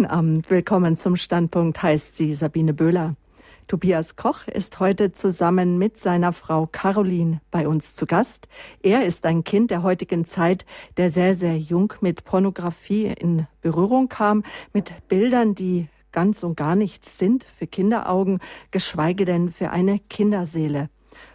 Guten Abend, willkommen zum Standpunkt, heißt sie Sabine Böhler. Tobias Koch ist heute zusammen mit seiner Frau Caroline bei uns zu Gast. Er ist ein Kind der heutigen Zeit, der sehr, sehr jung mit Pornografie in Berührung kam, mit Bildern, die ganz und gar nichts sind für Kinderaugen, geschweige denn für eine Kinderseele.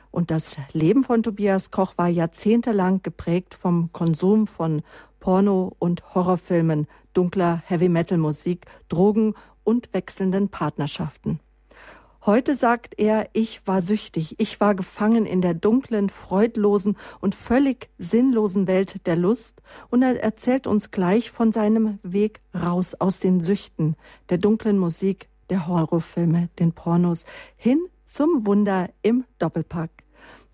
Und das Leben von Tobias Koch war jahrzehntelang geprägt vom Konsum von Porno- und Horrorfilmen, dunkler Heavy-Metal-Musik, Drogen und wechselnden Partnerschaften. Heute sagt er, ich war süchtig, ich war gefangen in der dunklen, freudlosen und völlig sinnlosen Welt der Lust und er erzählt uns gleich von seinem Weg raus aus den Süchten, der dunklen Musik, der Horrorfilme, den Pornos, hin zum Wunder im Doppelpack.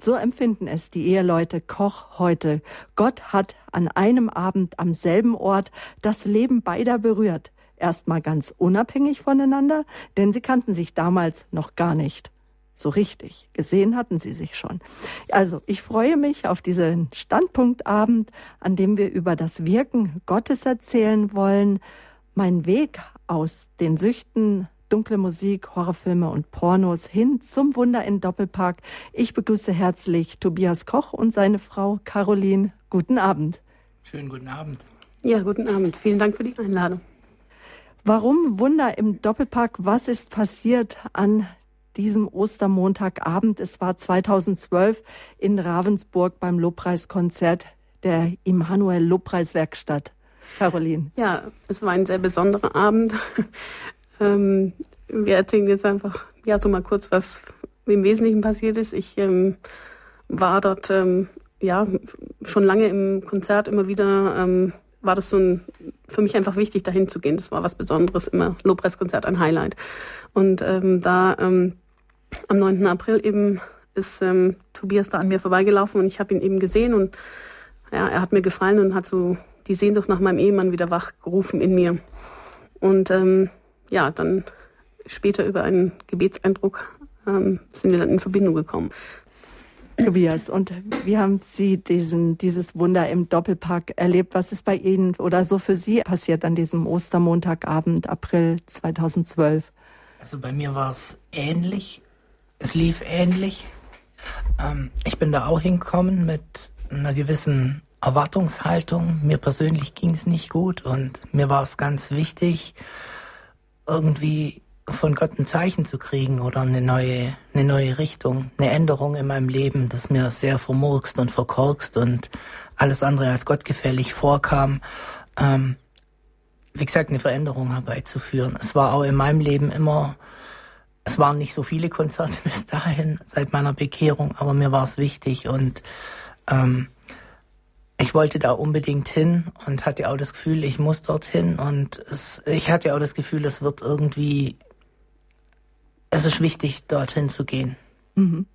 So empfinden es die Eheleute Koch heute. Gott hat an einem Abend am selben Ort das Leben beider berührt erstmal ganz unabhängig voneinander, denn sie kannten sich damals noch gar nicht. So richtig. Gesehen hatten sie sich schon. Also, ich freue mich auf diesen Standpunktabend, an dem wir über das Wirken Gottes erzählen wollen, mein Weg aus den Süchten dunkle Musik, Horrorfilme und Pornos hin zum Wunder in Doppelpark. Ich begrüße herzlich Tobias Koch und seine Frau Caroline. Guten Abend. Schönen guten Abend. Ja, guten Abend. Vielen Dank für die Einladung. Warum Wunder im Doppelpack? Was ist passiert an diesem Ostermontagabend? Es war 2012 in Ravensburg beim Lobpreiskonzert der Immanuel Lobpreiswerkstatt. Caroline. Ja, es war ein sehr besonderer Abend. Ähm, wir erzählen jetzt einfach, ja, so mal kurz, was im Wesentlichen passiert ist. Ich ähm, war dort, ähm, ja, schon lange im Konzert immer wieder ähm, war das so ein, für mich einfach wichtig, dahin zu gehen. Das war was Besonderes, immer Lobpreiskonzert, ein Highlight. Und ähm, da ähm, am 9. April eben ist ähm, Tobias da an mir vorbeigelaufen und ich habe ihn eben gesehen und ja, er hat mir gefallen und hat so die Sehnsucht nach meinem Ehemann wieder wachgerufen in mir. Und ähm, ja, dann später über einen Gebetseindruck ähm, sind wir dann in Verbindung gekommen. Tobias, und wie haben Sie diesen, dieses Wunder im Doppelpack erlebt? Was ist bei Ihnen oder so für Sie passiert an diesem Ostermontagabend, April 2012? Also bei mir war es ähnlich. Es lief ähnlich. Ähm, ich bin da auch hingekommen mit einer gewissen Erwartungshaltung. Mir persönlich ging es nicht gut und mir war es ganz wichtig, irgendwie von Gott ein Zeichen zu kriegen oder eine neue, eine neue Richtung, eine Änderung in meinem Leben, das mir sehr vermurkst und verkorkst und alles andere als gottgefällig vorkam, ähm, wie gesagt, eine Veränderung herbeizuführen. Es war auch in meinem Leben immer, es waren nicht so viele Konzerte bis dahin seit meiner Bekehrung, aber mir war es wichtig und ähm, ich wollte da unbedingt hin und hatte auch das Gefühl, ich muss dorthin und es, ich hatte auch das Gefühl, es wird irgendwie es ist wichtig, dorthin zu gehen. Mhm.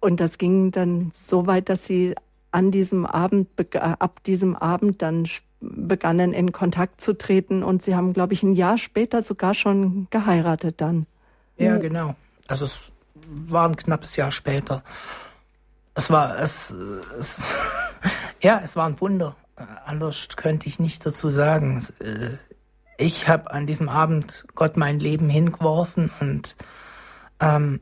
Und das ging dann so weit, dass Sie an diesem Abend, äh, ab diesem Abend dann begannen in Kontakt zu treten und Sie haben, glaube ich, ein Jahr später sogar schon geheiratet dann. Ja, genau. Also es war ein knappes Jahr später. Es war, es, es ja, es war ein Wunder. Anders könnte ich nicht dazu sagen. Äh, ich habe an diesem Abend Gott mein Leben hingeworfen und ähm,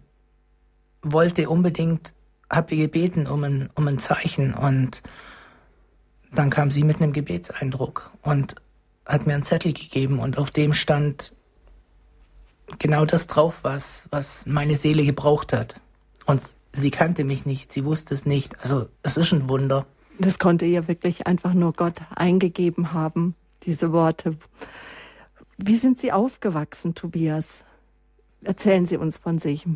wollte unbedingt, habe gebeten um ein, um ein Zeichen und dann kam sie mit einem Gebetseindruck und hat mir einen Zettel gegeben und auf dem stand genau das drauf, was, was meine Seele gebraucht hat. Und sie kannte mich nicht, sie wusste es nicht. Also es ist ein Wunder. Das konnte ihr wirklich einfach nur Gott eingegeben haben, diese Worte. Wie sind Sie aufgewachsen, Tobias? Erzählen Sie uns von sich.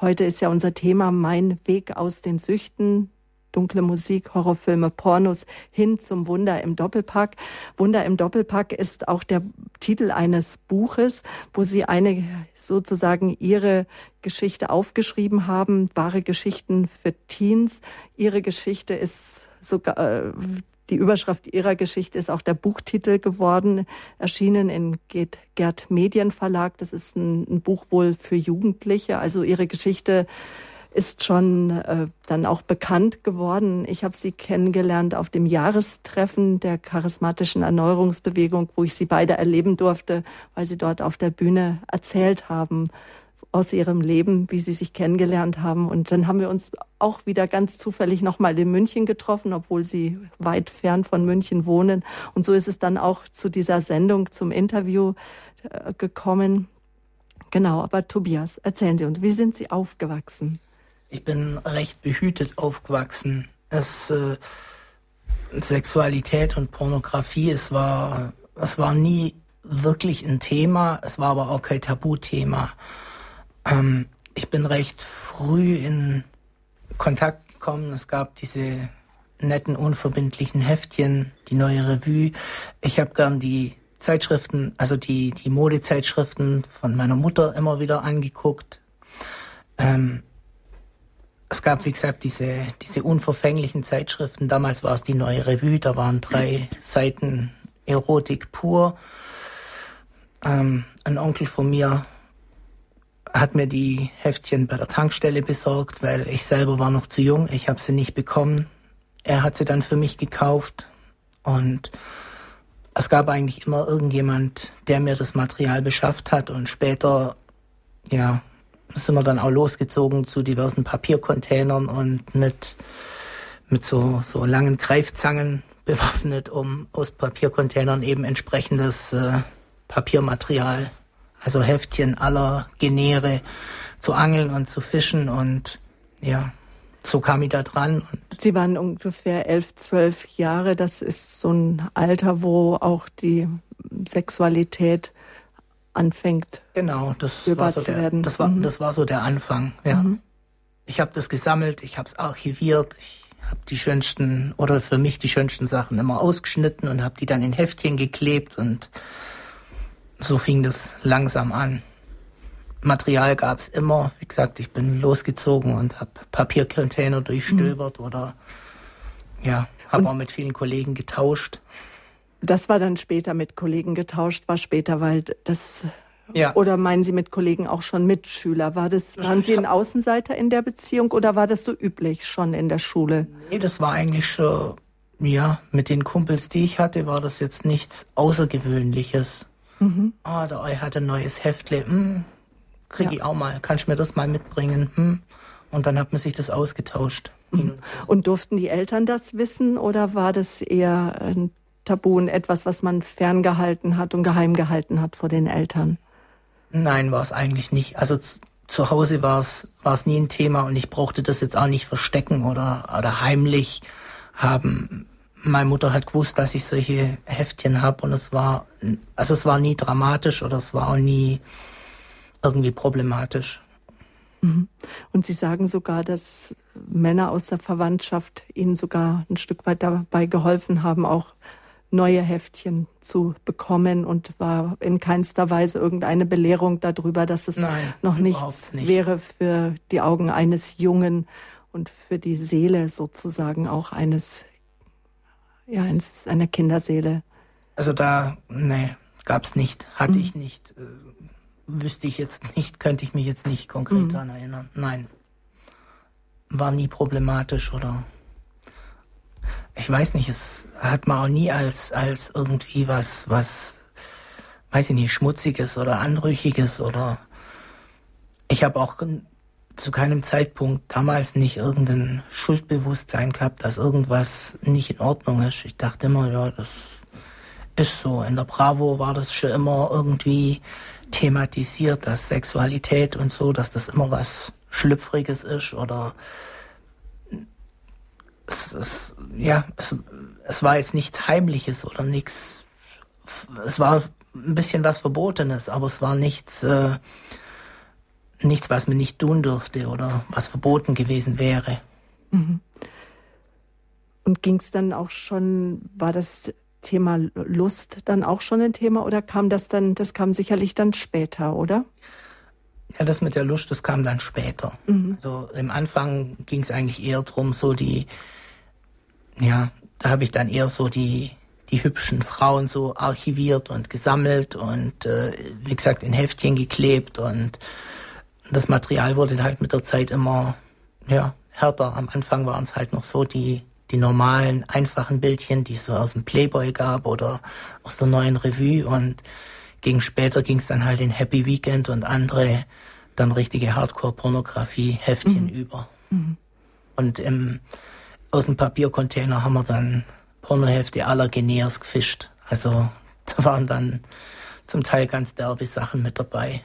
Heute ist ja unser Thema Mein Weg aus den Süchten. Dunkle Musik, Horrorfilme, Pornos hin zum Wunder im Doppelpack. Wunder im Doppelpack ist auch der Titel eines Buches, wo Sie eine sozusagen Ihre Geschichte aufgeschrieben haben, wahre Geschichten für Teens. Ihre Geschichte ist sogar äh, die Überschrift ihrer Geschichte ist auch der Buchtitel geworden, erschienen in Gerd Medienverlag. Das ist ein, ein Buch wohl für Jugendliche. Also ihre Geschichte ist schon äh, dann auch bekannt geworden. Ich habe sie kennengelernt auf dem Jahrestreffen der charismatischen Erneuerungsbewegung, wo ich sie beide erleben durfte, weil sie dort auf der Bühne erzählt haben aus ihrem Leben, wie sie sich kennengelernt haben. Und dann haben wir uns auch wieder ganz zufällig nochmal in München getroffen, obwohl sie weit fern von München wohnen. Und so ist es dann auch zu dieser Sendung, zum Interview äh, gekommen. Genau, aber Tobias, erzählen Sie uns, wie sind Sie aufgewachsen? Ich bin recht behütet aufgewachsen. Es, äh, Sexualität und Pornografie, es war, es war nie wirklich ein Thema, es war aber auch kein Tabuthema. Ähm, ich bin recht früh in Kontakt gekommen. Es gab diese netten, unverbindlichen Heftchen, die neue Revue. Ich habe gern die Zeitschriften, also die, die Modezeitschriften von meiner Mutter immer wieder angeguckt. Ähm, es gab, wie gesagt, diese, diese unverfänglichen Zeitschriften. Damals war es die neue Revue, da waren drei Seiten Erotik pur. Ähm, ein Onkel von mir hat mir die Heftchen bei der Tankstelle besorgt, weil ich selber war noch zu jung. Ich habe sie nicht bekommen. Er hat sie dann für mich gekauft und es gab eigentlich immer irgendjemand, der mir das Material beschafft hat und später, ja, sind wir dann auch losgezogen zu diversen Papiercontainern und mit, mit so, so langen Greifzangen bewaffnet, um aus Papiercontainern eben entsprechendes äh, Papiermaterial also Heftchen aller Genere zu angeln und zu fischen und ja, so kam ich da dran. Sie waren ungefähr elf, zwölf Jahre. Das ist so ein Alter, wo auch die Sexualität anfängt. Genau, das war so der, das war, mhm. das war so der Anfang. Ja. Mhm. Ich habe das gesammelt, ich habe es archiviert, ich habe die schönsten oder für mich die schönsten Sachen immer ausgeschnitten und habe die dann in Heftchen geklebt und so fing das langsam an. Material gab es immer. Wie gesagt, ich bin losgezogen und habe Papiercontainer durchstöbert mhm. oder ja, habe auch mit vielen Kollegen getauscht. Das war dann später mit Kollegen getauscht, war später, weil das ja. Oder meinen Sie mit Kollegen auch schon Mitschüler? War das, waren Sie ein Außenseiter in der Beziehung oder war das so üblich schon in der Schule? Nee, das war eigentlich schon, ja, mit den Kumpels, die ich hatte, war das jetzt nichts Außergewöhnliches. Mhm. Ah, der Ei hat ein neues Heftle. Hm, krieg ja. ich auch mal. Kannst du mir das mal mitbringen? Hm. Und dann hat man sich das ausgetauscht. Mhm. Und durften die Eltern das wissen oder war das eher ein Tabu und etwas, was man ferngehalten hat und geheim gehalten hat vor den Eltern? Nein, war es eigentlich nicht. Also zu Hause war es war es nie ein Thema und ich brauchte das jetzt auch nicht verstecken oder oder heimlich haben meine Mutter hat gewusst, dass ich solche Heftchen habe und es war, also es war nie dramatisch oder es war auch nie irgendwie problematisch. Mhm. Und Sie sagen sogar, dass Männer aus der Verwandtschaft Ihnen sogar ein Stück weit dabei geholfen haben, auch neue Heftchen zu bekommen und war in keinster Weise irgendeine Belehrung darüber, dass es Nein, noch nichts nicht. wäre für die Augen eines Jungen und für die Seele sozusagen auch eines ja, in einer Kinderseele? Also da, nee, gab's nicht, hatte mhm. ich nicht, äh, wüsste ich jetzt nicht, könnte ich mich jetzt nicht konkret mhm. daran erinnern. Nein, war nie problematisch oder ich weiß nicht, es hat man auch nie als als irgendwie was was weiß ich nicht schmutziges oder anrüchiges oder ich habe auch zu keinem Zeitpunkt damals nicht irgendein Schuldbewusstsein gehabt, dass irgendwas nicht in Ordnung ist. Ich dachte immer, ja, das ist so. In der Bravo war das schon immer irgendwie thematisiert, dass Sexualität und so, dass das immer was Schlüpfriges ist oder es, es, ja, es, es war jetzt nichts Heimliches oder nichts. Es war ein bisschen was Verbotenes, aber es war nichts. Äh, nichts, was man nicht tun dürfte oder was verboten gewesen wäre. Mhm. Und ging es dann auch schon, war das Thema Lust dann auch schon ein Thema oder kam das dann, das kam sicherlich dann später, oder? Ja, das mit der Lust, das kam dann später. Mhm. Also im Anfang ging es eigentlich eher darum, so die, ja, da habe ich dann eher so die, die hübschen Frauen so archiviert und gesammelt und äh, wie gesagt in Heftchen geklebt und das Material wurde halt mit der Zeit immer, ja, härter. Am Anfang waren es halt noch so die, die normalen, einfachen Bildchen, die es so aus dem Playboy gab oder aus der neuen Revue und gegen später ging es dann halt in Happy Weekend und andere dann richtige Hardcore-Pornografie-Heftchen mhm. über. Mhm. Und im, aus dem Papiercontainer haben wir dann Pornohefte aller Geners gefischt. Also da waren dann zum Teil ganz derbe Sachen mit dabei.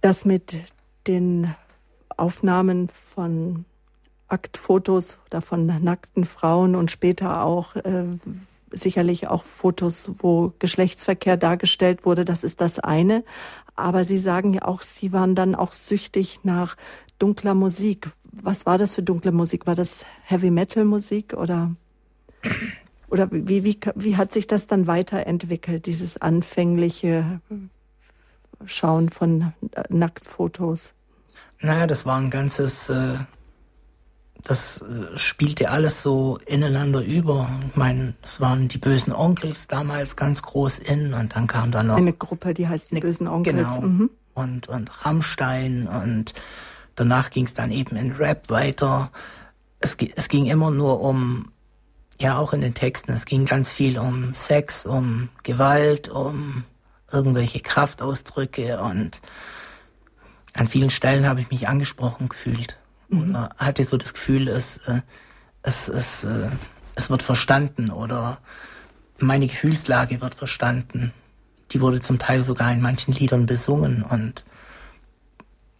Das mit den Aufnahmen von Aktfotos oder von nackten Frauen und später auch äh, sicherlich auch Fotos, wo Geschlechtsverkehr dargestellt wurde, das ist das eine. Aber Sie sagen ja auch, Sie waren dann auch süchtig nach dunkler Musik. Was war das für dunkle Musik? War das Heavy Metal Musik oder, oder wie, wie, wie hat sich das dann weiterentwickelt, dieses anfängliche Schauen von Nacktfotos? Naja, das war ein ganzes, äh, das äh, spielte alles so ineinander über. Ich meine, es waren die bösen Onkels damals ganz groß in und dann kam dann noch. Eine Gruppe, die heißt die bösen Onkels. Genau. Mhm. Und, und Rammstein und danach ging es dann eben in Rap weiter. Es, es ging immer nur um, ja auch in den Texten, es ging ganz viel um Sex, um Gewalt, um irgendwelche Kraftausdrücke und an vielen Stellen habe ich mich angesprochen gefühlt. Mhm. Oder hatte so das Gefühl, es, äh, es, es, äh, es wird verstanden oder meine Gefühlslage wird verstanden. Die wurde zum Teil sogar in manchen Liedern besungen und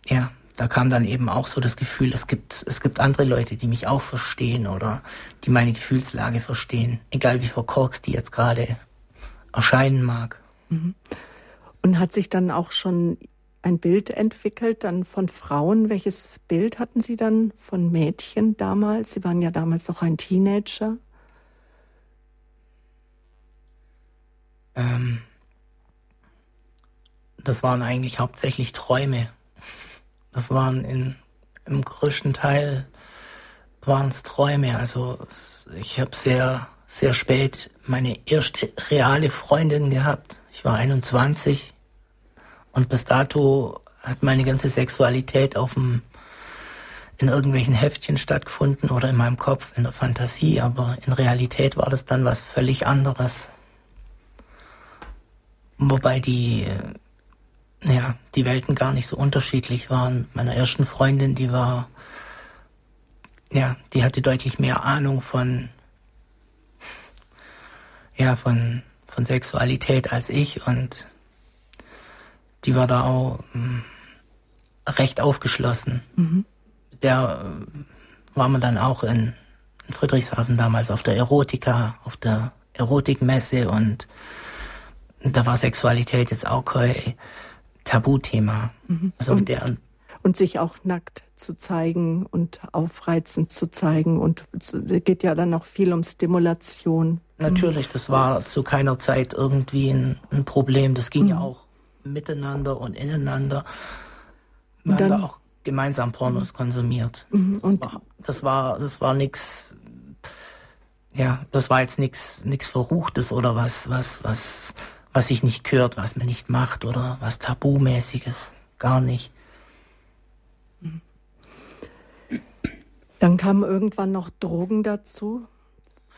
ja, da kam dann eben auch so das Gefühl, es gibt, es gibt andere Leute, die mich auch verstehen oder die meine Gefühlslage verstehen, egal wie verkorkst die jetzt gerade erscheinen mag. Mhm. Und hat sich dann auch schon ein Bild entwickelt, dann von Frauen. Welches Bild hatten Sie dann von Mädchen damals? Sie waren ja damals noch ein Teenager. Ähm, das waren eigentlich hauptsächlich Träume. Das waren in, im größten Teil waren es Träume. Also ich habe sehr, sehr spät meine erste reale Freundin gehabt. Ich war 21 und bis dato hat meine ganze Sexualität auf dem, in irgendwelchen Heftchen stattgefunden oder in meinem Kopf, in der Fantasie, aber in Realität war das dann was völlig anderes. Wobei die, ja, die Welten gar nicht so unterschiedlich waren. Meiner ersten Freundin, die war, ja, die hatte deutlich mehr Ahnung von, ja, von, von Sexualität als ich und die war da auch hm, recht aufgeschlossen. Mhm. Der äh, war man dann auch in, in Friedrichshafen damals auf der Erotika, auf der Erotikmesse und da war Sexualität jetzt auch kein Tabuthema. Mhm. Also und, der, und sich auch nackt zu zeigen und aufreizend zu zeigen und es geht ja dann noch viel um Stimulation. Natürlich, das war zu keiner Zeit irgendwie ein, ein Problem. Das ging mhm. ja auch miteinander und ineinander. Wir und haben da auch gemeinsam Pornos mhm. konsumiert. Mhm. Und das war, das war, das war nix, ja, das war jetzt nichts nichts Verruchtes oder was, was, was, was sich nicht gehört, was man nicht macht oder was Tabumäßiges. Gar nicht. Dann kamen irgendwann noch Drogen dazu,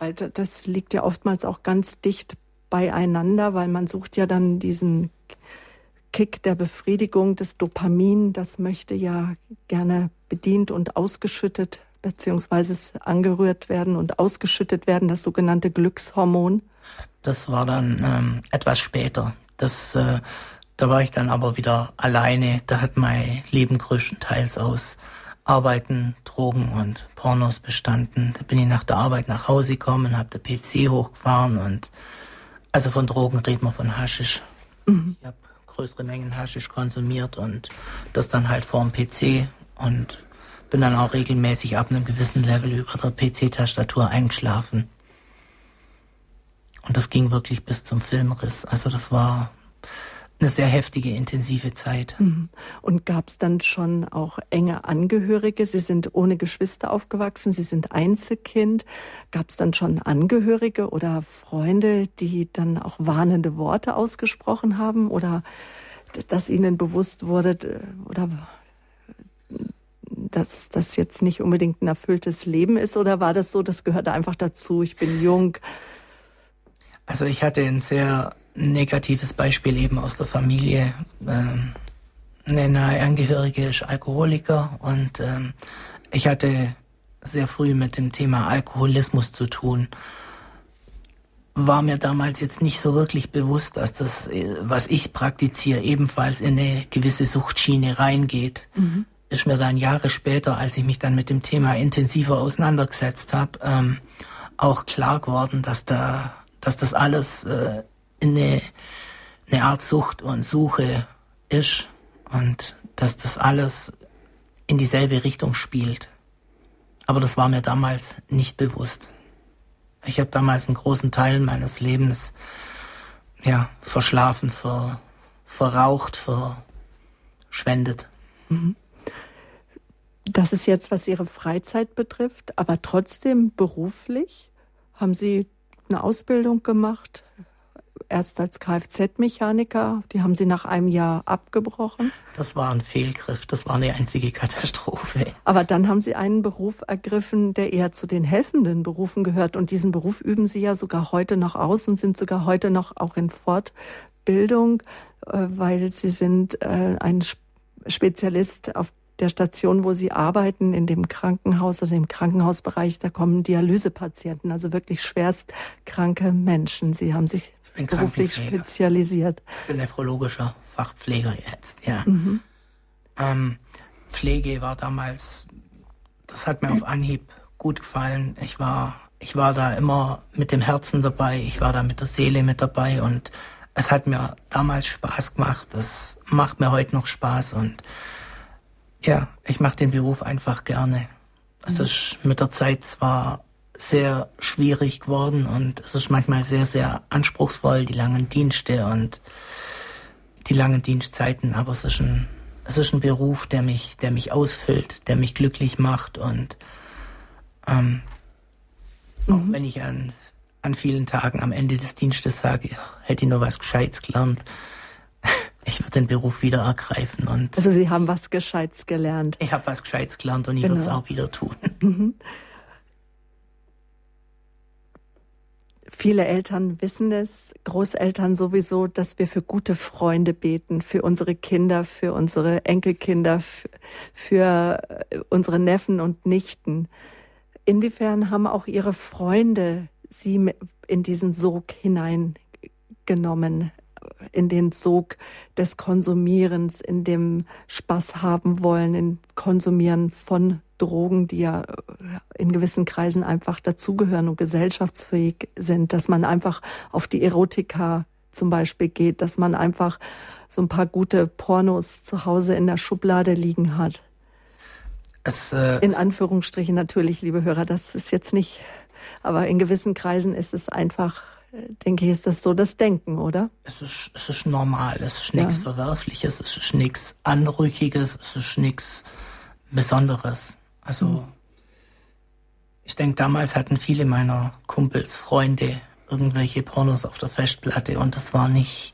weil das liegt ja oftmals auch ganz dicht beieinander, weil man sucht ja dann diesen Kick der Befriedigung des Dopamin, das möchte ja gerne bedient und ausgeschüttet beziehungsweise angerührt werden und ausgeschüttet werden, das sogenannte Glückshormon. Das war dann ähm, etwas später. Das, äh, da war ich dann aber wieder alleine. Da hat mein Leben größtenteils aus Arbeiten, Drogen und Pornos bestanden. Da bin ich nach der Arbeit nach Hause gekommen, habe der PC hochgefahren und also von Drogen reden wir von Haschisch. Mhm. Ich habe größere Mengen Haschisch konsumiert und das dann halt vorm PC und bin dann auch regelmäßig ab einem gewissen Level über der PC-Tastatur eingeschlafen. Und das ging wirklich bis zum Filmriss. Also das war eine sehr heftige, intensive Zeit. Mhm. Und gab es dann schon auch enge Angehörige? Sie sind ohne Geschwister aufgewachsen, Sie sind Einzelkind. Gab es dann schon Angehörige oder Freunde, die dann auch warnende Worte ausgesprochen haben oder dass Ihnen bewusst wurde oder dass das jetzt nicht unbedingt ein erfülltes Leben ist? Oder war das so, das gehörte einfach dazu, ich bin jung? Also ich hatte ein sehr negatives Beispiel eben aus der Familie. Ähm, eine nahe Angehörige ist Alkoholiker und ähm, ich hatte sehr früh mit dem Thema Alkoholismus zu tun. War mir damals jetzt nicht so wirklich bewusst, dass das, äh, was ich praktiziere, ebenfalls in eine gewisse Suchtschiene reingeht. Mhm. Ist mir dann Jahre später, als ich mich dann mit dem Thema intensiver auseinandergesetzt habe, ähm, auch klar geworden, dass da, dass das alles äh, in eine, eine Art Sucht und Suche ist und dass das alles in dieselbe Richtung spielt. Aber das war mir damals nicht bewusst. Ich habe damals einen großen Teil meines Lebens ja, verschlafen, ver, verraucht, verschwendet. Mhm. Das ist jetzt, was Ihre Freizeit betrifft, aber trotzdem beruflich? Haben Sie eine Ausbildung gemacht? erst als Kfz-Mechaniker. Die haben sie nach einem Jahr abgebrochen. Das war ein Fehlgriff. Das war eine einzige Katastrophe. Aber dann haben sie einen Beruf ergriffen, der eher zu den helfenden Berufen gehört. Und diesen Beruf üben sie ja sogar heute noch aus und sind sogar heute noch auch in Fortbildung, äh, weil sie sind äh, ein Spezialist auf der Station, wo Sie arbeiten, in dem Krankenhaus oder im Krankenhausbereich, da kommen Dialysepatienten, also wirklich schwerst kranke Menschen. Sie haben sich beruflich spezialisiert. Ich bin nephrologischer Fachpfleger jetzt, ja. Mhm. Ähm, Pflege war damals, das hat mir auf Anhieb gut gefallen. Ich war, ich war da immer mit dem Herzen dabei, ich war da mit der Seele mit dabei und es hat mir damals Spaß gemacht. Das macht mir heute noch Spaß und ja, ich mache den Beruf einfach gerne. Es mhm. ist mit der Zeit zwar sehr schwierig geworden und es ist manchmal sehr, sehr anspruchsvoll, die langen Dienste und die langen Dienstzeiten, aber es ist ein, es ist ein Beruf, der mich, der mich ausfüllt, der mich glücklich macht und ähm, mhm. auch wenn ich an, an vielen Tagen am Ende des Dienstes sage, hätte ich nur was Gescheites gelernt, ich würde den Beruf wieder ergreifen und. Also Sie haben was Gescheites gelernt. Ich habe was Gescheites gelernt und ich genau. würde es auch wieder tun. Mhm. Viele Eltern wissen es, Großeltern sowieso, dass wir für gute Freunde beten, für unsere Kinder, für unsere Enkelkinder, für äh, unsere Neffen und Nichten. Inwiefern haben auch Ihre Freunde Sie in diesen Sog hineingenommen, in den Sog des Konsumierens, in dem Spaß haben wollen, in Konsumieren von Drogen, die ja äh, in gewissen Kreisen einfach dazugehören und gesellschaftsfähig sind, dass man einfach auf die Erotika zum Beispiel geht, dass man einfach so ein paar gute Pornos zu Hause in der Schublade liegen hat. Es, äh, in Anführungsstrichen natürlich, liebe Hörer, das ist jetzt nicht, aber in gewissen Kreisen ist es einfach, denke ich, ist das so das Denken, oder? Es ist, es ist normal, es ist nichts ja. Verwerfliches, es ist nichts Anrüchiges, es ist nichts Besonderes. Also mhm. ich denke, damals hatten viele meiner Kumpels, Freunde irgendwelche Pornos auf der Festplatte und das war nicht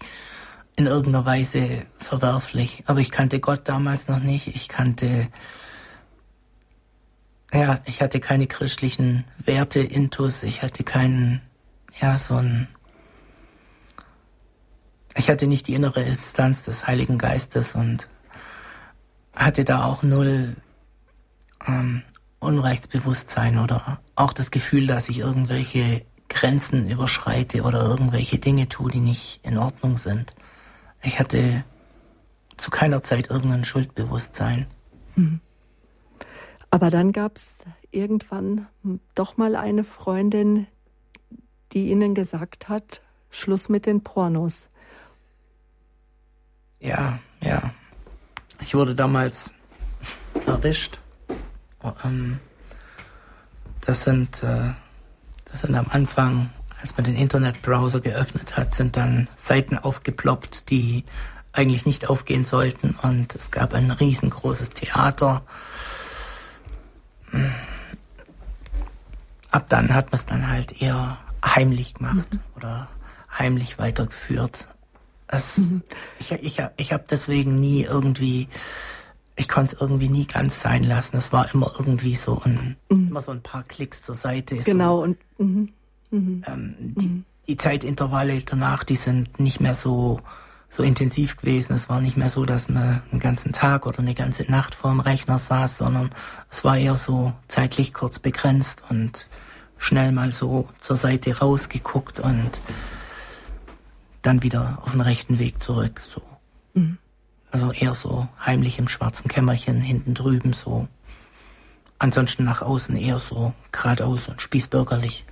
in irgendeiner Weise verwerflich. Aber ich kannte Gott damals noch nicht. Ich kannte, ja, ich hatte keine christlichen Werte intus. Ich hatte keinen, ja, so ein, ich hatte nicht die innere Instanz des Heiligen Geistes und hatte da auch null ähm, Unrechtsbewusstsein oder auch das Gefühl, dass ich irgendwelche Grenzen überschreite oder irgendwelche Dinge tue, die nicht in Ordnung sind. Ich hatte zu keiner Zeit irgendein Schuldbewusstsein. Mhm. Aber dann gab es irgendwann doch mal eine Freundin, die Ihnen gesagt hat, Schluss mit den Pornos. Ja, ja. Ich wurde damals erwischt ähm, das sind, äh, das sind am Anfang, als man den Internetbrowser geöffnet hat, sind dann Seiten aufgeploppt, die eigentlich nicht aufgehen sollten und es gab ein riesengroßes Theater. Ab dann hat man es dann halt eher heimlich gemacht mhm. oder heimlich weitergeführt. Das, mhm. Ich, ich, ich habe deswegen nie irgendwie ich konnte es irgendwie nie ganz sein lassen. Es war immer irgendwie so ein, mhm. immer so ein paar Klicks zur Seite. Genau. So, und mhm. Mhm. Ähm, die, die Zeitintervalle danach, die sind nicht mehr so so intensiv gewesen. Es war nicht mehr so, dass man einen ganzen Tag oder eine ganze Nacht vor dem Rechner saß, sondern es war eher so zeitlich kurz begrenzt und schnell mal so zur Seite rausgeguckt und dann wieder auf den rechten Weg zurück. So. Mhm. Also eher so heimlich im schwarzen Kämmerchen hinten drüben so. Ansonsten nach außen eher so geradeaus und spießbürgerlich.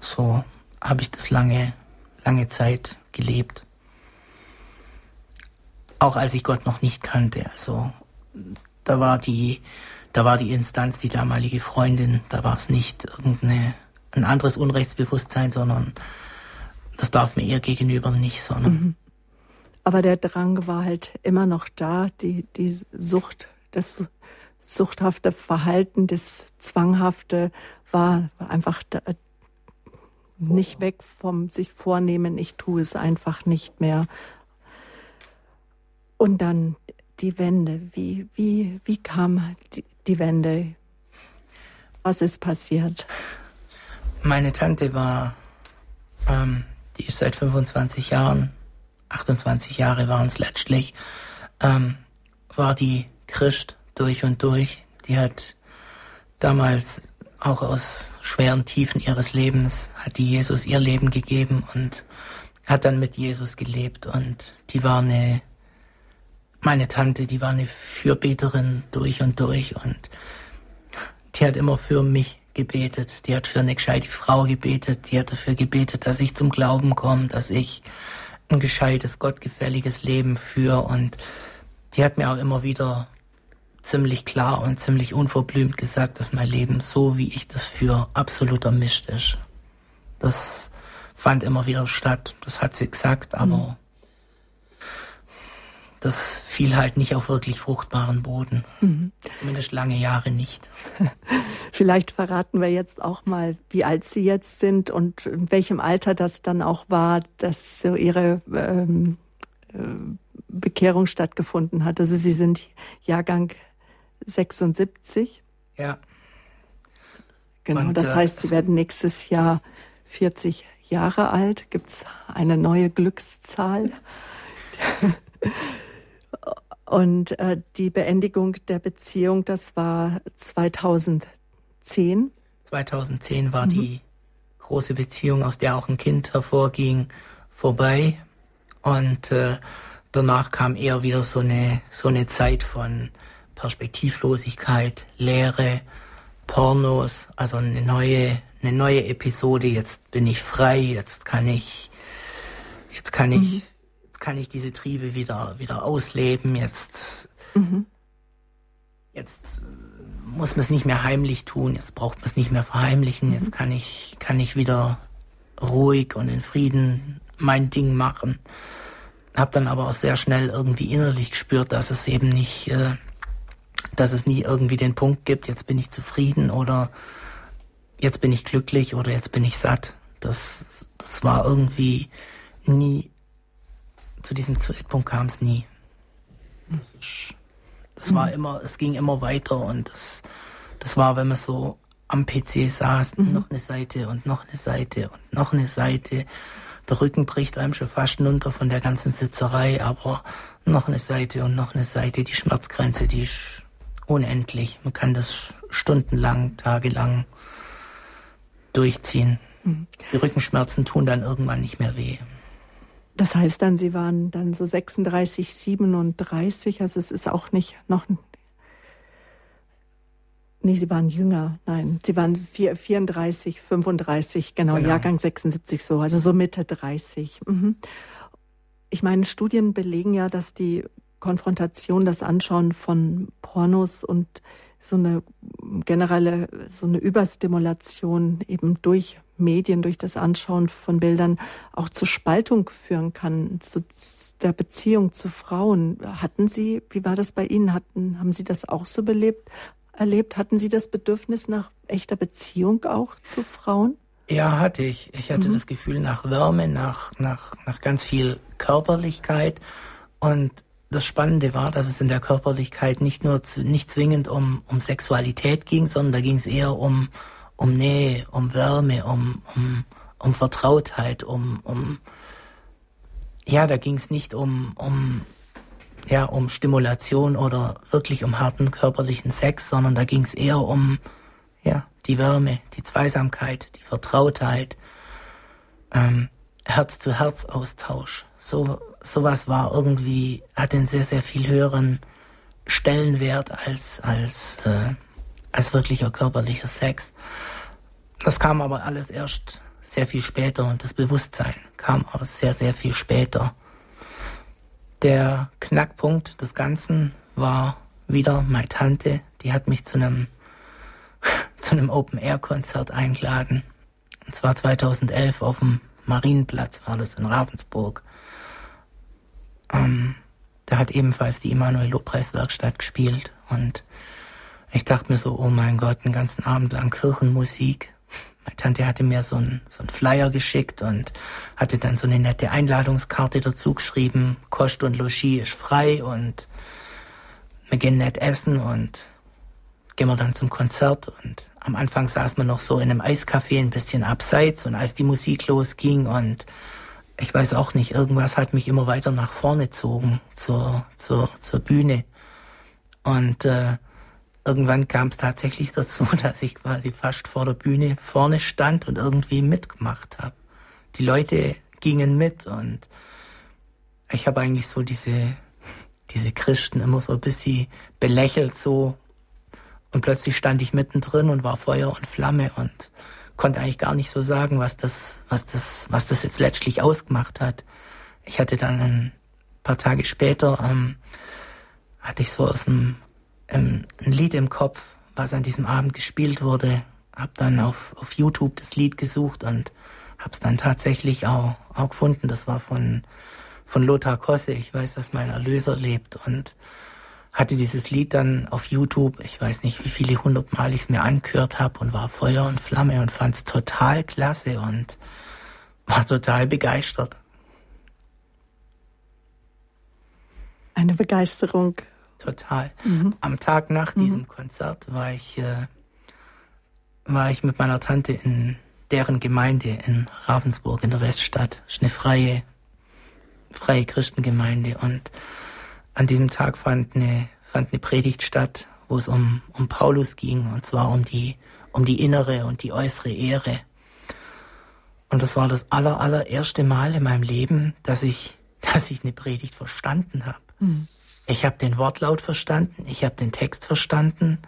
So habe ich das lange, lange Zeit gelebt. Auch als ich Gott noch nicht kannte. Also da war die, da war die Instanz, die damalige Freundin, da war es nicht irgendein ein anderes Unrechtsbewusstsein, sondern das darf mir ihr gegenüber nicht, sondern. Mhm. Aber der Drang war halt immer noch da, die, die Sucht, das suchthafte Verhalten, das Zwanghafte war einfach da, nicht weg vom sich vornehmen, ich tue es einfach nicht mehr. Und dann die Wende. Wie, wie, wie kam die, die Wende? Was ist passiert? Meine Tante war, ähm, die ist seit 25 Jahren, 28 Jahre waren es letztlich, ähm, war die Christ durch und durch. Die hat damals auch aus schweren Tiefen ihres Lebens hat die Jesus ihr Leben gegeben und hat dann mit Jesus gelebt und die war eine, meine Tante, die war eine Fürbeterin durch und durch und die hat immer für mich gebetet, die hat für eine gescheite Frau gebetet, die hat dafür gebetet, dass ich zum Glauben komme, dass ich ein gescheites, gottgefälliges Leben führe und die hat mir auch immer wieder ziemlich klar und ziemlich unverblümt gesagt, dass mein Leben so, wie ich das für absolut ermischt ist. Das fand immer wieder statt. Das hat sie gesagt, aber mhm. Das fiel halt nicht auf wirklich fruchtbaren Boden. Mhm. Zumindest lange Jahre nicht. Vielleicht verraten wir jetzt auch mal, wie alt Sie jetzt sind und in welchem Alter das dann auch war, dass so Ihre ähm, äh, Bekehrung stattgefunden hat. Also Sie sind Jahrgang 76. Ja. Genau, Und, das äh, heißt, Sie werden nächstes Jahr 40 Jahre alt. Gibt es eine neue Glückszahl? Und äh, die Beendigung der Beziehung, das war 2010. 2010 war mhm. die große Beziehung, aus der auch ein Kind hervorging, vorbei. Und äh, danach kam eher wieder so eine, so eine Zeit von Perspektivlosigkeit, Leere, Pornos, also eine neue, eine neue Episode. Jetzt bin ich frei, jetzt kann ich, jetzt kann ich, mhm. Jetzt kann ich diese Triebe wieder, wieder ausleben. Jetzt, mhm. jetzt muss man es nicht mehr heimlich tun. Jetzt braucht man es nicht mehr verheimlichen. Jetzt mhm. kann ich, kann ich wieder ruhig und in Frieden mein Ding machen. Hab dann aber auch sehr schnell irgendwie innerlich gespürt, dass es eben nicht, äh, dass es nie irgendwie den Punkt gibt, jetzt bin ich zufrieden oder jetzt bin ich glücklich oder jetzt bin ich satt. Das, das war irgendwie nie, zu diesem Zeitpunkt kam es nie. Das, war immer, es ging immer weiter und das, das war, wenn man so am PC saß, mhm. noch eine Seite und noch eine Seite und noch eine Seite. Der Rücken bricht einem schon fast runter von der ganzen Sitzerei, aber noch eine Seite und noch eine Seite. Die Schmerzgrenze, die ist unendlich. Man kann das stundenlang, tagelang durchziehen. Mhm. Die Rückenschmerzen tun dann irgendwann nicht mehr weh. Das heißt dann, Sie waren dann so 36, 37, also es ist auch nicht noch. Nee, Sie waren jünger, nein, Sie waren 34, 35, genau, genau. Jahrgang 76 so, also so Mitte 30. Mhm. Ich meine, Studien belegen ja, dass die Konfrontation, das Anschauen von Pornos und so eine generelle, so eine Überstimulation eben durch Medien, durch das Anschauen von Bildern auch zur Spaltung führen kann, zu der Beziehung zu Frauen. Hatten Sie, wie war das bei Ihnen? Hatten, haben Sie das auch so belebt, erlebt? Hatten Sie das Bedürfnis nach echter Beziehung auch zu Frauen? Ja, hatte ich. Ich hatte mhm. das Gefühl nach Wärme, nach, nach, nach ganz viel Körperlichkeit und das Spannende war, dass es in der Körperlichkeit nicht nur nicht zwingend um, um Sexualität ging, sondern da ging es eher um, um Nähe, um Wärme, um, um, um Vertrautheit, um, um ja, da ging es nicht um, um, ja, um Stimulation oder wirklich um harten körperlichen Sex, sondern da ging es eher um ja, die Wärme, die Zweisamkeit, die Vertrautheit, ähm, Herz-zu-Herz-Austausch. So, sowas war irgendwie, hat einen sehr, sehr viel höheren Stellenwert als, als, äh, als wirklicher körperlicher Sex. Das kam aber alles erst sehr viel später und das Bewusstsein kam auch sehr, sehr viel später. Der Knackpunkt des Ganzen war wieder meine Tante, die hat mich zu einem zu einem Open-Air-Konzert eingeladen. Und zwar 2011 auf dem Marienplatz war das in Ravensburg. Ähm, da hat ebenfalls die Emanuel Lobpreis Werkstatt gespielt und ich dachte mir so, oh mein Gott, einen ganzen Abend lang Kirchenmusik. Meine Tante hatte mir so einen so Flyer geschickt und hatte dann so eine nette Einladungskarte dazu geschrieben. Kost und Logis ist frei und wir gehen nett essen und gehen wir dann zum Konzert und am Anfang saß man noch so in einem Eiscafé ein bisschen abseits und als die Musik losging und ich weiß auch nicht, irgendwas hat mich immer weiter nach vorne gezogen zur, zur, zur Bühne. Und äh, irgendwann kam es tatsächlich dazu, dass ich quasi fast vor der Bühne vorne stand und irgendwie mitgemacht habe. Die Leute gingen mit und ich habe eigentlich so diese, diese Christen immer so ein bisschen belächelt, so und plötzlich stand ich mittendrin und war Feuer und Flamme und konnte eigentlich gar nicht so sagen, was das, was das, was das jetzt letztlich ausgemacht hat. Ich hatte dann ein paar Tage später, ähm, hatte ich so aus dem, ähm, ein Lied im Kopf, was an diesem Abend gespielt wurde, hab dann auf, auf YouTube das Lied gesucht und hab's dann tatsächlich auch, auch gefunden. Das war von, von Lothar Kosse. Ich weiß, dass mein Erlöser lebt und hatte dieses Lied dann auf YouTube, ich weiß nicht, wie viele hundertmal ich es mir angehört habe und war Feuer und Flamme und fand es total klasse und war total begeistert. Eine Begeisterung. Total. Mhm. Am Tag nach mhm. diesem Konzert war ich, äh, war ich mit meiner Tante in deren Gemeinde in Ravensburg in der Weststadt. Das ist eine freie, freie Christengemeinde und an diesem Tag fand eine, fand eine Predigt statt, wo es um, um Paulus ging, und zwar um die, um die innere und die äußere Ehre. Und das war das aller, allererste Mal in meinem Leben, dass ich, dass ich eine Predigt verstanden habe. Mhm. Ich habe den Wortlaut verstanden, ich habe den Text verstanden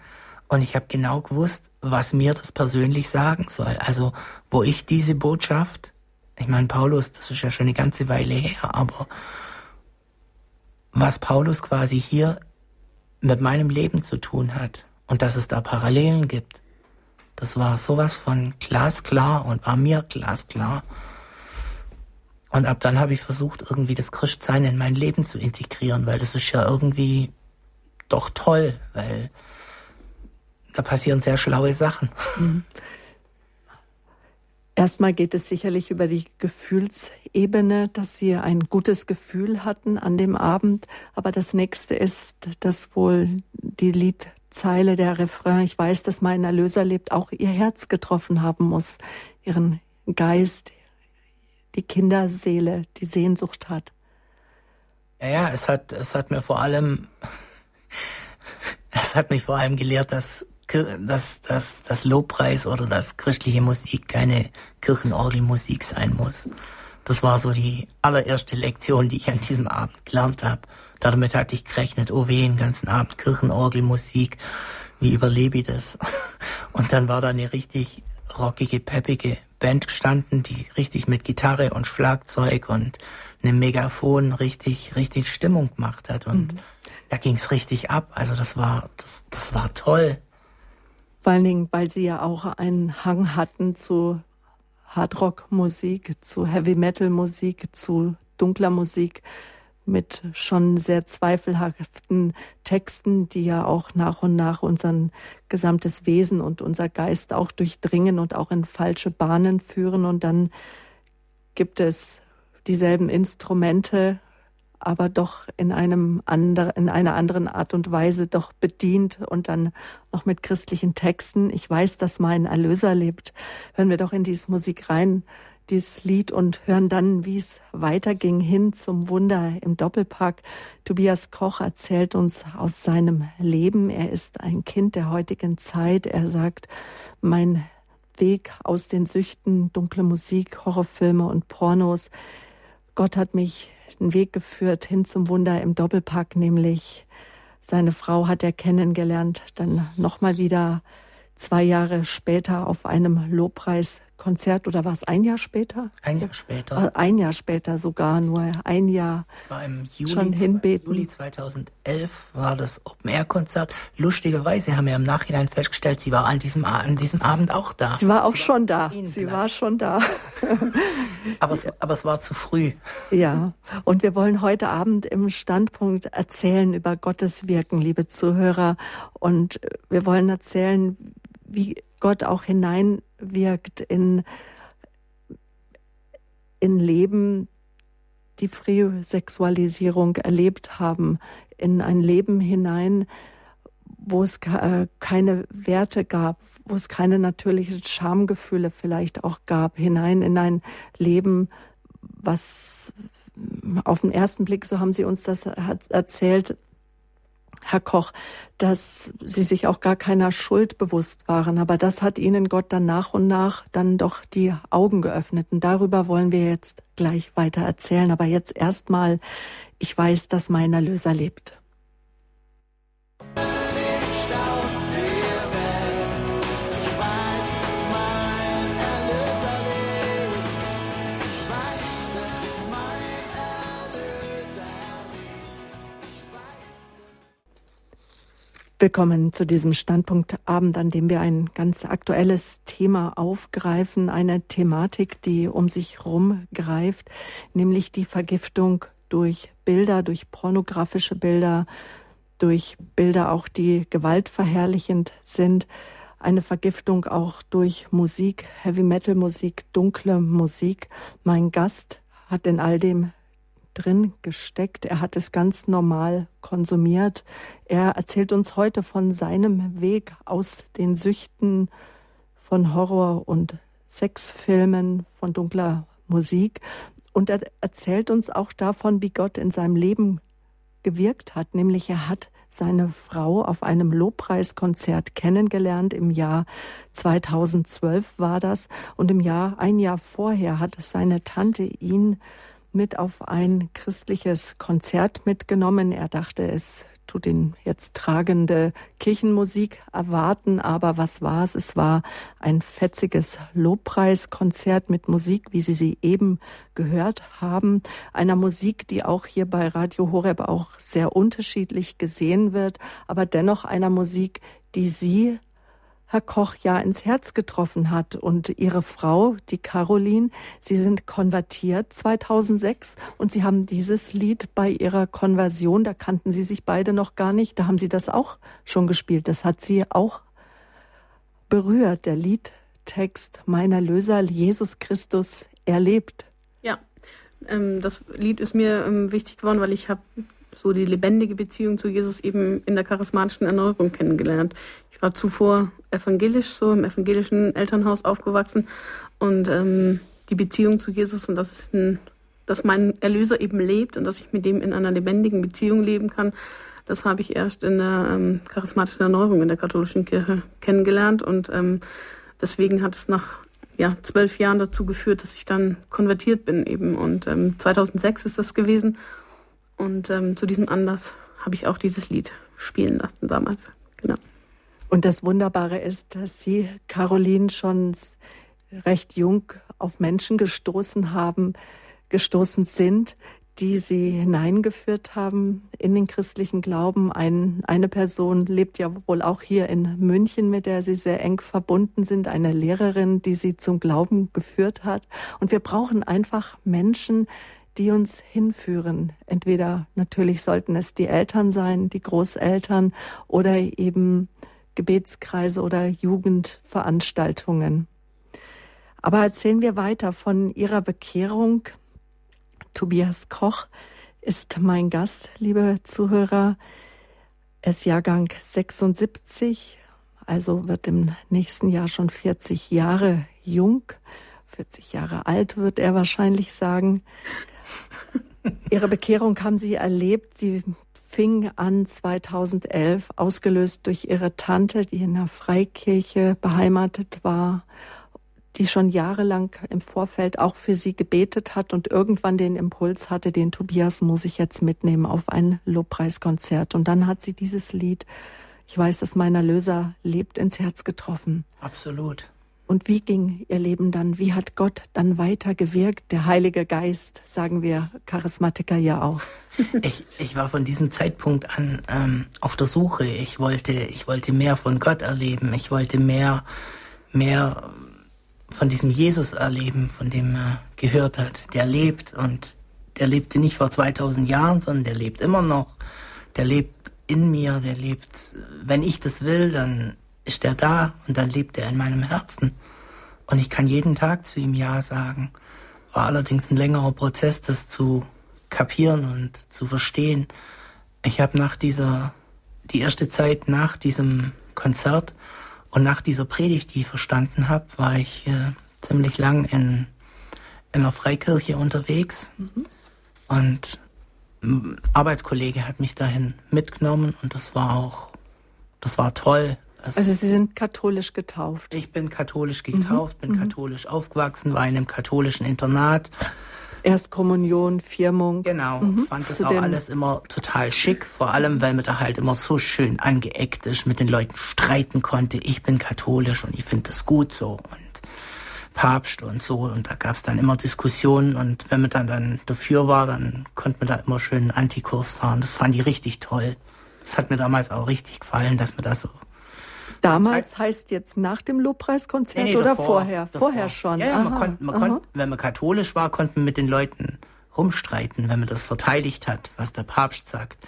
und ich habe genau gewusst, was mir das persönlich sagen soll. Also wo ich diese Botschaft, ich meine, Paulus, das ist ja schon eine ganze Weile her, aber was Paulus quasi hier mit meinem Leben zu tun hat und dass es da Parallelen gibt. Das war sowas von glasklar und war mir glasklar. Und ab dann habe ich versucht, irgendwie das Christsein in mein Leben zu integrieren, weil das ist ja irgendwie doch toll, weil da passieren sehr schlaue Sachen. Mhm. Erstmal geht es sicherlich über die Gefühlsebene, dass Sie ein gutes Gefühl hatten an dem Abend. Aber das nächste ist, dass wohl die Liedzeile, der Refrain, ich weiß, dass mein Erlöser lebt, auch Ihr Herz getroffen haben muss, Ihren Geist, die Kinderseele, die Sehnsucht hat. Ja, ja, es hat, es hat mir vor allem, es hat mich vor allem gelehrt, dass dass, dass, dass Lobpreis oder dass christliche Musik keine Kirchenorgelmusik sein muss. Das war so die allererste Lektion, die ich an diesem Abend gelernt habe. Damit hatte ich gerechnet, oh weh, den ganzen Abend Kirchenorgelmusik, wie überlebe ich das? Und dann war da eine richtig rockige, peppige Band gestanden, die richtig mit Gitarre und Schlagzeug und einem Megafon richtig, richtig Stimmung gemacht hat. Und mhm. da ging's richtig ab. Also das war, das, das war toll. Vor allen Dingen, weil sie ja auch einen Hang hatten zu Hardrock-Musik, zu Heavy-Metal-Musik, zu dunkler Musik mit schon sehr zweifelhaften Texten, die ja auch nach und nach unser gesamtes Wesen und unser Geist auch durchdringen und auch in falsche Bahnen führen. Und dann gibt es dieselben Instrumente aber doch in einem anderen, in einer anderen Art und Weise doch bedient und dann noch mit christlichen Texten. Ich weiß, dass mein Erlöser lebt. Hören wir doch in diese Musik rein, dieses Lied und hören dann, wie es weiterging hin zum Wunder im Doppelpack. Tobias Koch erzählt uns aus seinem Leben. Er ist ein Kind der heutigen Zeit. Er sagt, mein Weg aus den Süchten, dunkle Musik, Horrorfilme und Pornos. Gott hat mich den Weg geführt hin zum Wunder im Doppelpack, nämlich seine Frau hat er kennengelernt, dann nochmal wieder zwei Jahre später auf einem Lobpreiskonzert oder war es ein Jahr später? Ein Jahr später. Äh, ein Jahr später sogar, nur ein Jahr. Es war im Juli, schon hinbeten. Juli 2011 war das Open-Air-Konzert. Lustigerweise haben wir im Nachhinein festgestellt, sie war an diesem, an diesem Abend auch da. Sie war auch sie schon war da. Sie war schon da. aber, es, aber es war zu früh. Ja, und wir wollen heute Abend im Standpunkt erzählen über Gottes Wirken, liebe Zuhörer. Und wir wollen erzählen, wie Gott auch hineinwirkt in, in Leben, die Frühsexualisierung erlebt haben, in ein Leben hinein, wo es äh, keine Werte gab, wo es keine natürlichen Schamgefühle vielleicht auch gab, hinein in ein Leben, was auf den ersten Blick, so haben Sie uns das erzählt, Herr Koch, dass Sie sich auch gar keiner Schuld bewusst waren. Aber das hat Ihnen Gott dann nach und nach dann doch die Augen geöffnet. Und darüber wollen wir jetzt gleich weiter erzählen. Aber jetzt erstmal, ich weiß, dass mein Erlöser lebt. Willkommen zu diesem Standpunktabend, an dem wir ein ganz aktuelles Thema aufgreifen, eine Thematik, die um sich herum greift, nämlich die Vergiftung durch Bilder, durch pornografische Bilder, durch Bilder auch, die gewaltverherrlichend sind, eine Vergiftung auch durch Musik, Heavy Metal Musik, dunkle Musik. Mein Gast hat in all dem drin gesteckt. Er hat es ganz normal konsumiert. Er erzählt uns heute von seinem Weg aus den Süchten von Horror- und Sexfilmen, von dunkler Musik. Und er erzählt uns auch davon, wie Gott in seinem Leben gewirkt hat. Nämlich er hat seine Frau auf einem Lobpreiskonzert kennengelernt. Im Jahr 2012 war das. Und im Jahr, ein Jahr vorher hat seine Tante ihn mit auf ein christliches Konzert mitgenommen. Er dachte, es tut ihn jetzt tragende Kirchenmusik erwarten, aber was war es? Es war ein fetziges Lobpreiskonzert mit Musik, wie Sie sie eben gehört haben, einer Musik, die auch hier bei Radio Horeb auch sehr unterschiedlich gesehen wird, aber dennoch einer Musik, die Sie Herr Koch ja ins Herz getroffen hat. Und Ihre Frau, die Caroline, Sie sind konvertiert 2006 und Sie haben dieses Lied bei Ihrer Konversion, da kannten Sie sich beide noch gar nicht, da haben Sie das auch schon gespielt. Das hat Sie auch berührt, der Liedtext Meiner Löser, Jesus Christus, erlebt. Ja, ähm, das Lied ist mir ähm, wichtig geworden, weil ich habe so die lebendige Beziehung zu Jesus eben in der charismatischen Erneuerung kennengelernt. Ich war zuvor evangelisch, so im evangelischen Elternhaus aufgewachsen und ähm, die Beziehung zu Jesus und dass, ein, dass mein Erlöser eben lebt und dass ich mit dem in einer lebendigen Beziehung leben kann, das habe ich erst in der ähm, charismatischen Erneuerung in der katholischen Kirche kennengelernt und ähm, deswegen hat es nach ja, zwölf Jahren dazu geführt, dass ich dann konvertiert bin eben und ähm, 2006 ist das gewesen und ähm, zu diesem Anlass habe ich auch dieses Lied spielen lassen damals. Genau. Und das Wunderbare ist, dass Sie, Caroline, schon recht jung auf Menschen gestoßen haben, gestoßen sind, die Sie hineingeführt haben in den christlichen Glauben. Ein, eine Person lebt ja wohl auch hier in München, mit der Sie sehr eng verbunden sind, eine Lehrerin, die Sie zum Glauben geführt hat. Und wir brauchen einfach Menschen, die uns hinführen. Entweder natürlich sollten es die Eltern sein, die Großeltern oder eben Gebetskreise oder Jugendveranstaltungen. Aber erzählen wir weiter von Ihrer Bekehrung. Tobias Koch ist mein Gast, liebe Zuhörer. Er ist Jahrgang 76, also wird im nächsten Jahr schon 40 Jahre jung. 40 Jahre alt wird er wahrscheinlich sagen. Ihre Bekehrung haben Sie erlebt. Sie fing an 2011, ausgelöst durch Ihre Tante, die in der Freikirche beheimatet war, die schon jahrelang im Vorfeld auch für Sie gebetet hat und irgendwann den Impuls hatte, den Tobias muss ich jetzt mitnehmen auf ein Lobpreiskonzert. Und dann hat sie dieses Lied, ich weiß, dass mein Erlöser lebt, ins Herz getroffen. Absolut. Und wie ging ihr Leben dann? Wie hat Gott dann weiter gewirkt? Der Heilige Geist, sagen wir Charismatiker ja auch. Ich, ich war von diesem Zeitpunkt an ähm, auf der Suche. Ich wollte, ich wollte mehr von Gott erleben. Ich wollte mehr, mehr von diesem Jesus erleben, von dem er gehört hat. Der lebt und der lebte nicht vor 2000 Jahren, sondern der lebt immer noch. Der lebt in mir, der lebt, wenn ich das will, dann ist er da und dann lebt er in meinem Herzen. Und ich kann jeden Tag zu ihm Ja sagen. War allerdings ein längerer Prozess, das zu kapieren und zu verstehen. Ich habe nach dieser, die erste Zeit nach diesem Konzert und nach dieser Predigt, die ich verstanden habe, war ich äh, ziemlich lang in, in einer Freikirche unterwegs. Mhm. Und ein Arbeitskollege hat mich dahin mitgenommen und das war auch, das war toll. Es also Sie sind katholisch getauft? Ich bin katholisch getauft, mhm. bin mhm. katholisch aufgewachsen, war in einem katholischen Internat. Erstkommunion, Firmung. Genau, mhm. fand das Zu auch alles immer total schick, vor allem, weil man da halt immer so schön angeeckt ist, mit den Leuten streiten konnte. Ich bin katholisch und ich finde das gut so und Papst und so und da gab es dann immer Diskussionen und wenn man dann, dann dafür war, dann konnte man da immer schön einen Antikurs fahren. Das fand ich richtig toll. Das hat mir damals auch richtig gefallen, dass man da so Damals heißt jetzt nach dem Lobpreiskonzert nee, nee, oder davor, vorher? Davor. Vorher schon. Ja, ja man konnte, man konnte, wenn man katholisch war, konnte man mit den Leuten rumstreiten, wenn man das verteidigt hat, was der Papst sagt.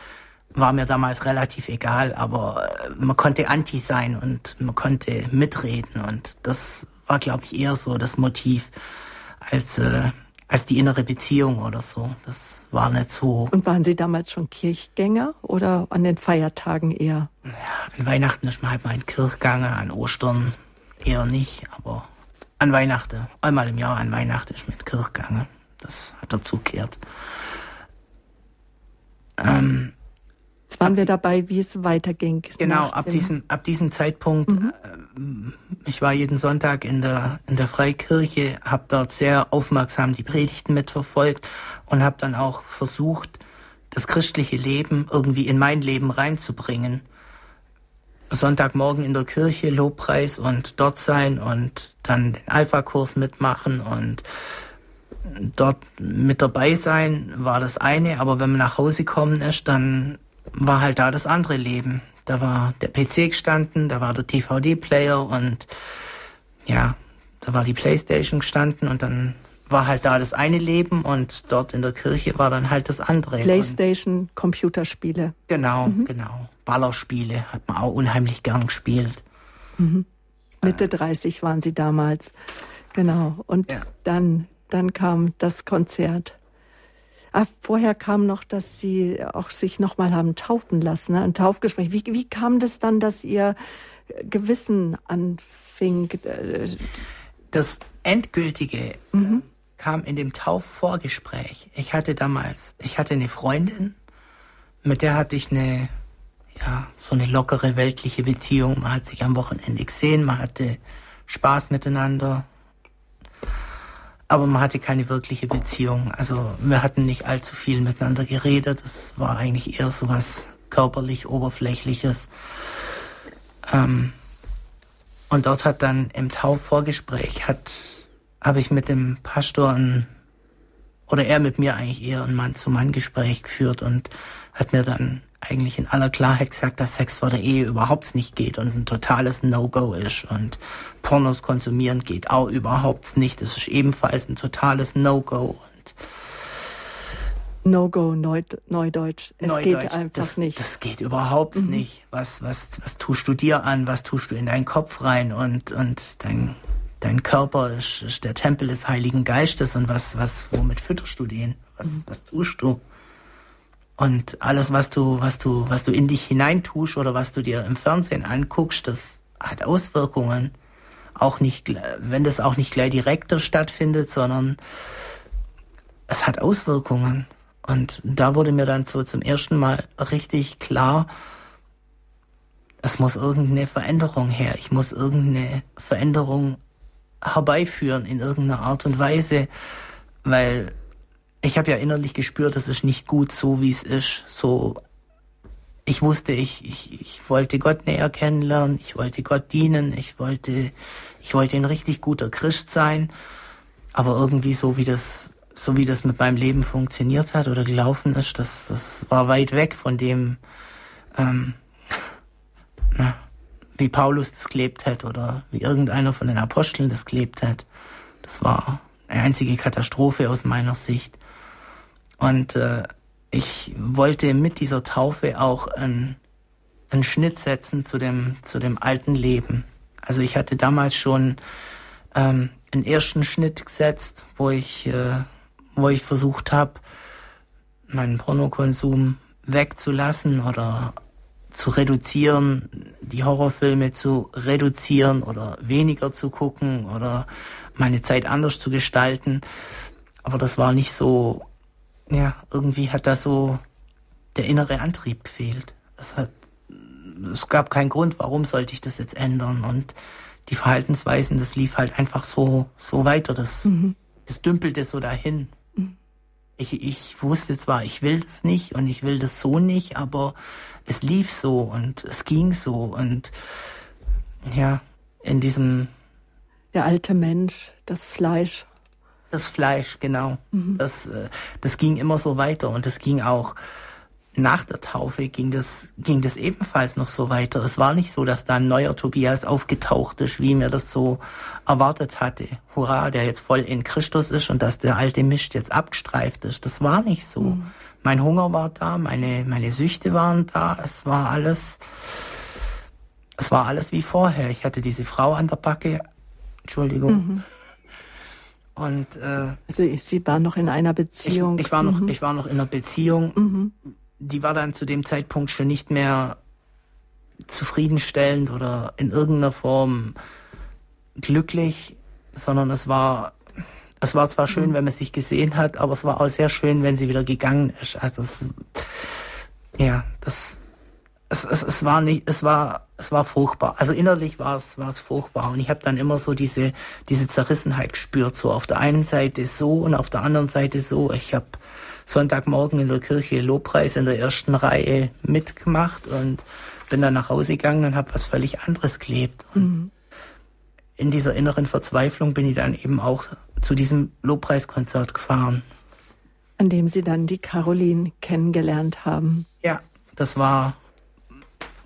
War mir damals relativ egal, aber äh, man konnte anti sein und man konnte mitreden und das war, glaube ich, eher so das Motiv, als äh, als die innere Beziehung oder so. Das war nicht so. Und waren Sie damals schon Kirchgänger oder an den Feiertagen eher? Ja, an Weihnachten ist man halt mal in Kirchgange, an Ostern eher nicht, aber an Weihnachten, einmal im Jahr an Weihnachten ist man in Kirchgange. Das hat dazu gehört. Ähm, Jetzt waren ab, wir dabei, wie es weiterging. Genau, ab diesem, ab diesem Zeitpunkt, mhm. äh, ich war jeden Sonntag in der, in der Freikirche, habe dort sehr aufmerksam die Predigten mitverfolgt und habe dann auch versucht, das christliche Leben irgendwie in mein Leben reinzubringen. Sonntagmorgen in der Kirche, Lobpreis und dort sein und dann den Alpha-Kurs mitmachen und dort mit dabei sein war das eine, aber wenn man nach Hause gekommen ist, dann war halt da das andere Leben. Da war der PC gestanden, da war der DVD-Player und ja, da war die Playstation gestanden und dann war halt da das eine Leben und dort in der Kirche war dann halt das andere. Playstation, und Computerspiele. Genau, mhm. genau. Ballerspiele hat man auch unheimlich gern gespielt. Mhm. Mitte äh. 30 waren Sie damals. Genau. Und ja. dann, dann kam das Konzert. Ah, vorher kam noch, dass Sie auch sich nochmal haben taufen lassen, ne? ein Taufgespräch. Wie, wie kam das dann, dass Ihr Gewissen anfing? Das Endgültige mhm. kam in dem Taufvorgespräch. Ich hatte damals, ich hatte eine Freundin, mit der hatte ich eine, ja, so eine lockere weltliche Beziehung. Man hat sich am Wochenende gesehen, man hatte Spaß miteinander, aber man hatte keine wirkliche Beziehung. Also wir hatten nicht allzu viel miteinander geredet. Es war eigentlich eher so was körperlich Oberflächliches. Ähm, und dort hat dann im Taufvorgespräch hat habe ich mit dem Pastor ein oder er mit mir eigentlich eher ein Mann-zu-Mann-Gespräch geführt und hat mir dann eigentlich in aller Klarheit gesagt, dass Sex vor der Ehe überhaupt nicht geht und ein totales No-Go ist und Pornos konsumieren geht auch überhaupt nicht. Es ist ebenfalls ein totales No-Go. No-Go, Neudeutsch. Es Neudeutsch, geht einfach das, nicht. Das geht überhaupt mhm. nicht. Was, was, was tust du dir an? Was tust du in deinen Kopf rein? Und, und dein, dein Körper ist, ist der Tempel des Heiligen Geistes. Und was, was, womit fütterst du den? Was, mhm. was tust du? Und alles, was du, was du, was du in dich hineintust oder was du dir im Fernsehen anguckst, das hat Auswirkungen. Auch nicht, wenn das auch nicht gleich direkter stattfindet, sondern es hat Auswirkungen. Und da wurde mir dann so zum ersten Mal richtig klar, es muss irgendeine Veränderung her. Ich muss irgendeine Veränderung herbeiführen in irgendeiner Art und Weise, weil ich habe ja innerlich gespürt, es ist nicht gut so, wie es ist. So, ich wusste, ich, ich, ich wollte Gott näher kennenlernen, ich wollte Gott dienen, ich wollte, ich wollte ein richtig guter Christ sein, aber irgendwie so wie das, so wie das mit meinem Leben funktioniert hat oder gelaufen ist, das, das war weit weg von dem, ähm, na, wie Paulus das gelebt hat oder wie irgendeiner von den Aposteln das gelebt hat. Das war eine einzige Katastrophe aus meiner Sicht. Und äh, ich wollte mit dieser Taufe auch einen, einen Schnitt setzen zu dem, zu dem alten Leben. Also ich hatte damals schon ähm, einen ersten Schnitt gesetzt, wo ich, äh, wo ich versucht habe, meinen Pornokonsum wegzulassen oder zu reduzieren, die Horrorfilme zu reduzieren oder weniger zu gucken oder meine Zeit anders zu gestalten. Aber das war nicht so, ja, irgendwie hat da so der innere Antrieb gefehlt. Es hat, es gab keinen Grund, warum sollte ich das jetzt ändern und die Verhaltensweisen, das lief halt einfach so, so weiter, das, mhm. das dümpelte so dahin. Mhm. Ich, ich wusste zwar, ich will das nicht und ich will das so nicht, aber es lief so und es ging so und ja, in diesem. Der alte Mensch, das Fleisch. Das Fleisch, genau. Mhm. Das, äh, das ging immer so weiter und es ging auch nach der Taufe ging das, ging das ebenfalls noch so weiter. Es war nicht so, dass da ein neuer Tobias aufgetaucht ist, wie mir das so erwartet hatte. Hurra, der jetzt voll in Christus ist und dass der alte Mist jetzt abgestreift ist. Das war nicht so. Mhm. Mein Hunger war da, meine, meine Süchte waren da, es war alles, es war alles wie vorher. Ich hatte diese Frau an der Backe, Entschuldigung. Mhm. Und äh, also sie war noch in einer Beziehung. Ich, ich war noch, mhm. ich war noch in einer Beziehung. Mhm. Die war dann zu dem Zeitpunkt schon nicht mehr zufriedenstellend oder in irgendeiner Form glücklich, sondern es war es war zwar schön, mhm. wenn man sich gesehen hat, aber es war auch sehr schön, wenn sie wieder gegangen ist. Also es, ja, das, es, es, es war nicht, es war, es war furchtbar. Also innerlich war es, war es furchtbar. Und ich habe dann immer so diese, diese Zerrissenheit gespürt. So auf der einen Seite so und auf der anderen Seite so. Ich habe Sonntagmorgen in der Kirche Lobpreis in der ersten Reihe mitgemacht und bin dann nach Hause gegangen und habe was völlig anderes gelebt. Und mhm in dieser inneren Verzweiflung bin ich dann eben auch zu diesem Lobpreiskonzert gefahren. An dem Sie dann die Caroline kennengelernt haben. Ja, das war,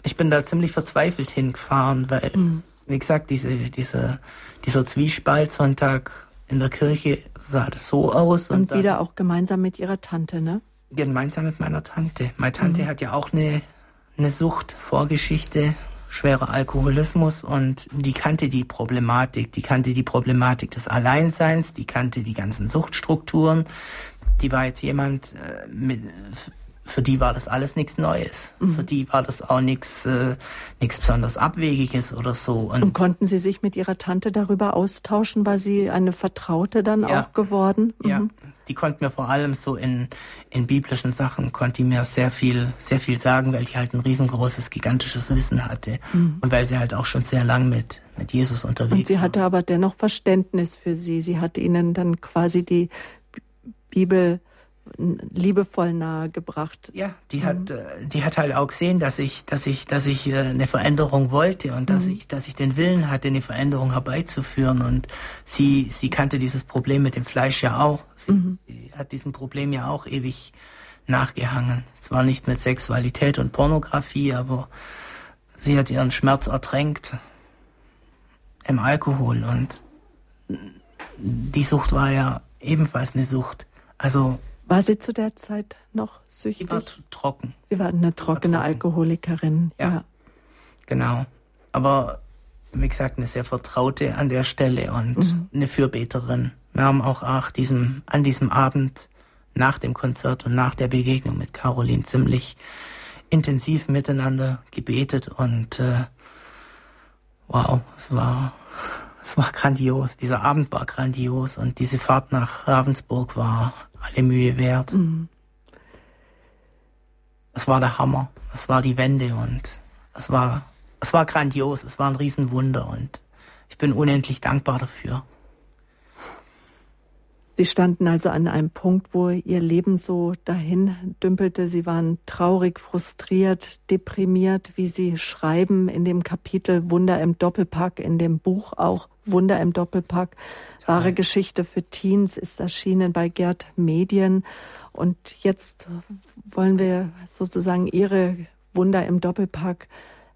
ich bin da ziemlich verzweifelt hingefahren, weil, mhm. wie gesagt, diese, diese, dieser Zwiespalt Sonntag in der Kirche sah das so aus. Und, und wieder auch gemeinsam mit Ihrer Tante, ne? Gemeinsam mit meiner Tante. Meine Tante mhm. hat ja auch eine, eine Suchtvorgeschichte schwerer Alkoholismus und die kannte die Problematik, die kannte die Problematik des Alleinseins, die kannte die ganzen Suchtstrukturen. Die war jetzt jemand, äh, mit, für die war das alles nichts Neues. Mhm. Für die war das auch nichts äh, nichts besonders Abwegiges oder so. Und, und, konnten Sie sich mit Ihrer Tante darüber austauschen? War sie eine Vertraute dann ja. auch geworden? Mhm. Ja, die konnte mir vor allem so in, in biblischen Sachen, konnte die mir sehr viel, sehr viel sagen, weil die halt ein riesengroßes, gigantisches Wissen hatte. Mhm. Und weil sie halt auch schon sehr lang mit, mit Jesus unterwegs war. Und sie hatte aber dennoch Verständnis für Sie. Sie hat Ihnen dann quasi die Bibel liebevoll nahegebracht. Ja, die mhm. hat, äh, die hat halt auch gesehen, dass ich, dass ich, dass ich äh, eine Veränderung wollte und dass mhm. ich, dass ich den Willen hatte, eine Veränderung herbeizuführen. Und sie, sie kannte dieses Problem mit dem Fleisch ja auch. Sie, mhm. sie hat diesem Problem ja auch ewig nachgehangen. Zwar nicht mit Sexualität und Pornografie, aber sie hat ihren Schmerz ertränkt im Alkohol und die Sucht war ja ebenfalls eine Sucht. Also war sie zu der Zeit noch süchtig? Sie war trocken. Sie war eine trockene war trocken. Alkoholikerin. Ja. ja. Genau. Aber wie gesagt, eine sehr vertraute an der Stelle und mhm. eine Fürbeterin. Wir haben auch ach, diesem, an diesem Abend nach dem Konzert und nach der Begegnung mit Caroline ziemlich intensiv miteinander gebetet und äh, wow, es war es war grandios. Dieser Abend war grandios und diese Fahrt nach Ravensburg war alle Mühe wert. Mhm. Es war der Hammer. Es war die Wende und es war, es war grandios. Es war ein Riesenwunder und ich bin unendlich dankbar dafür. Sie standen also an einem Punkt, wo Ihr Leben so dahin dümpelte. Sie waren traurig, frustriert, deprimiert, wie Sie schreiben in dem Kapitel Wunder im Doppelpack, in dem Buch auch Wunder im Doppelpack. Wahre Geschichte für Teens ist erschienen bei Gerd Medien. Und jetzt wollen wir sozusagen Ihre Wunder im Doppelpack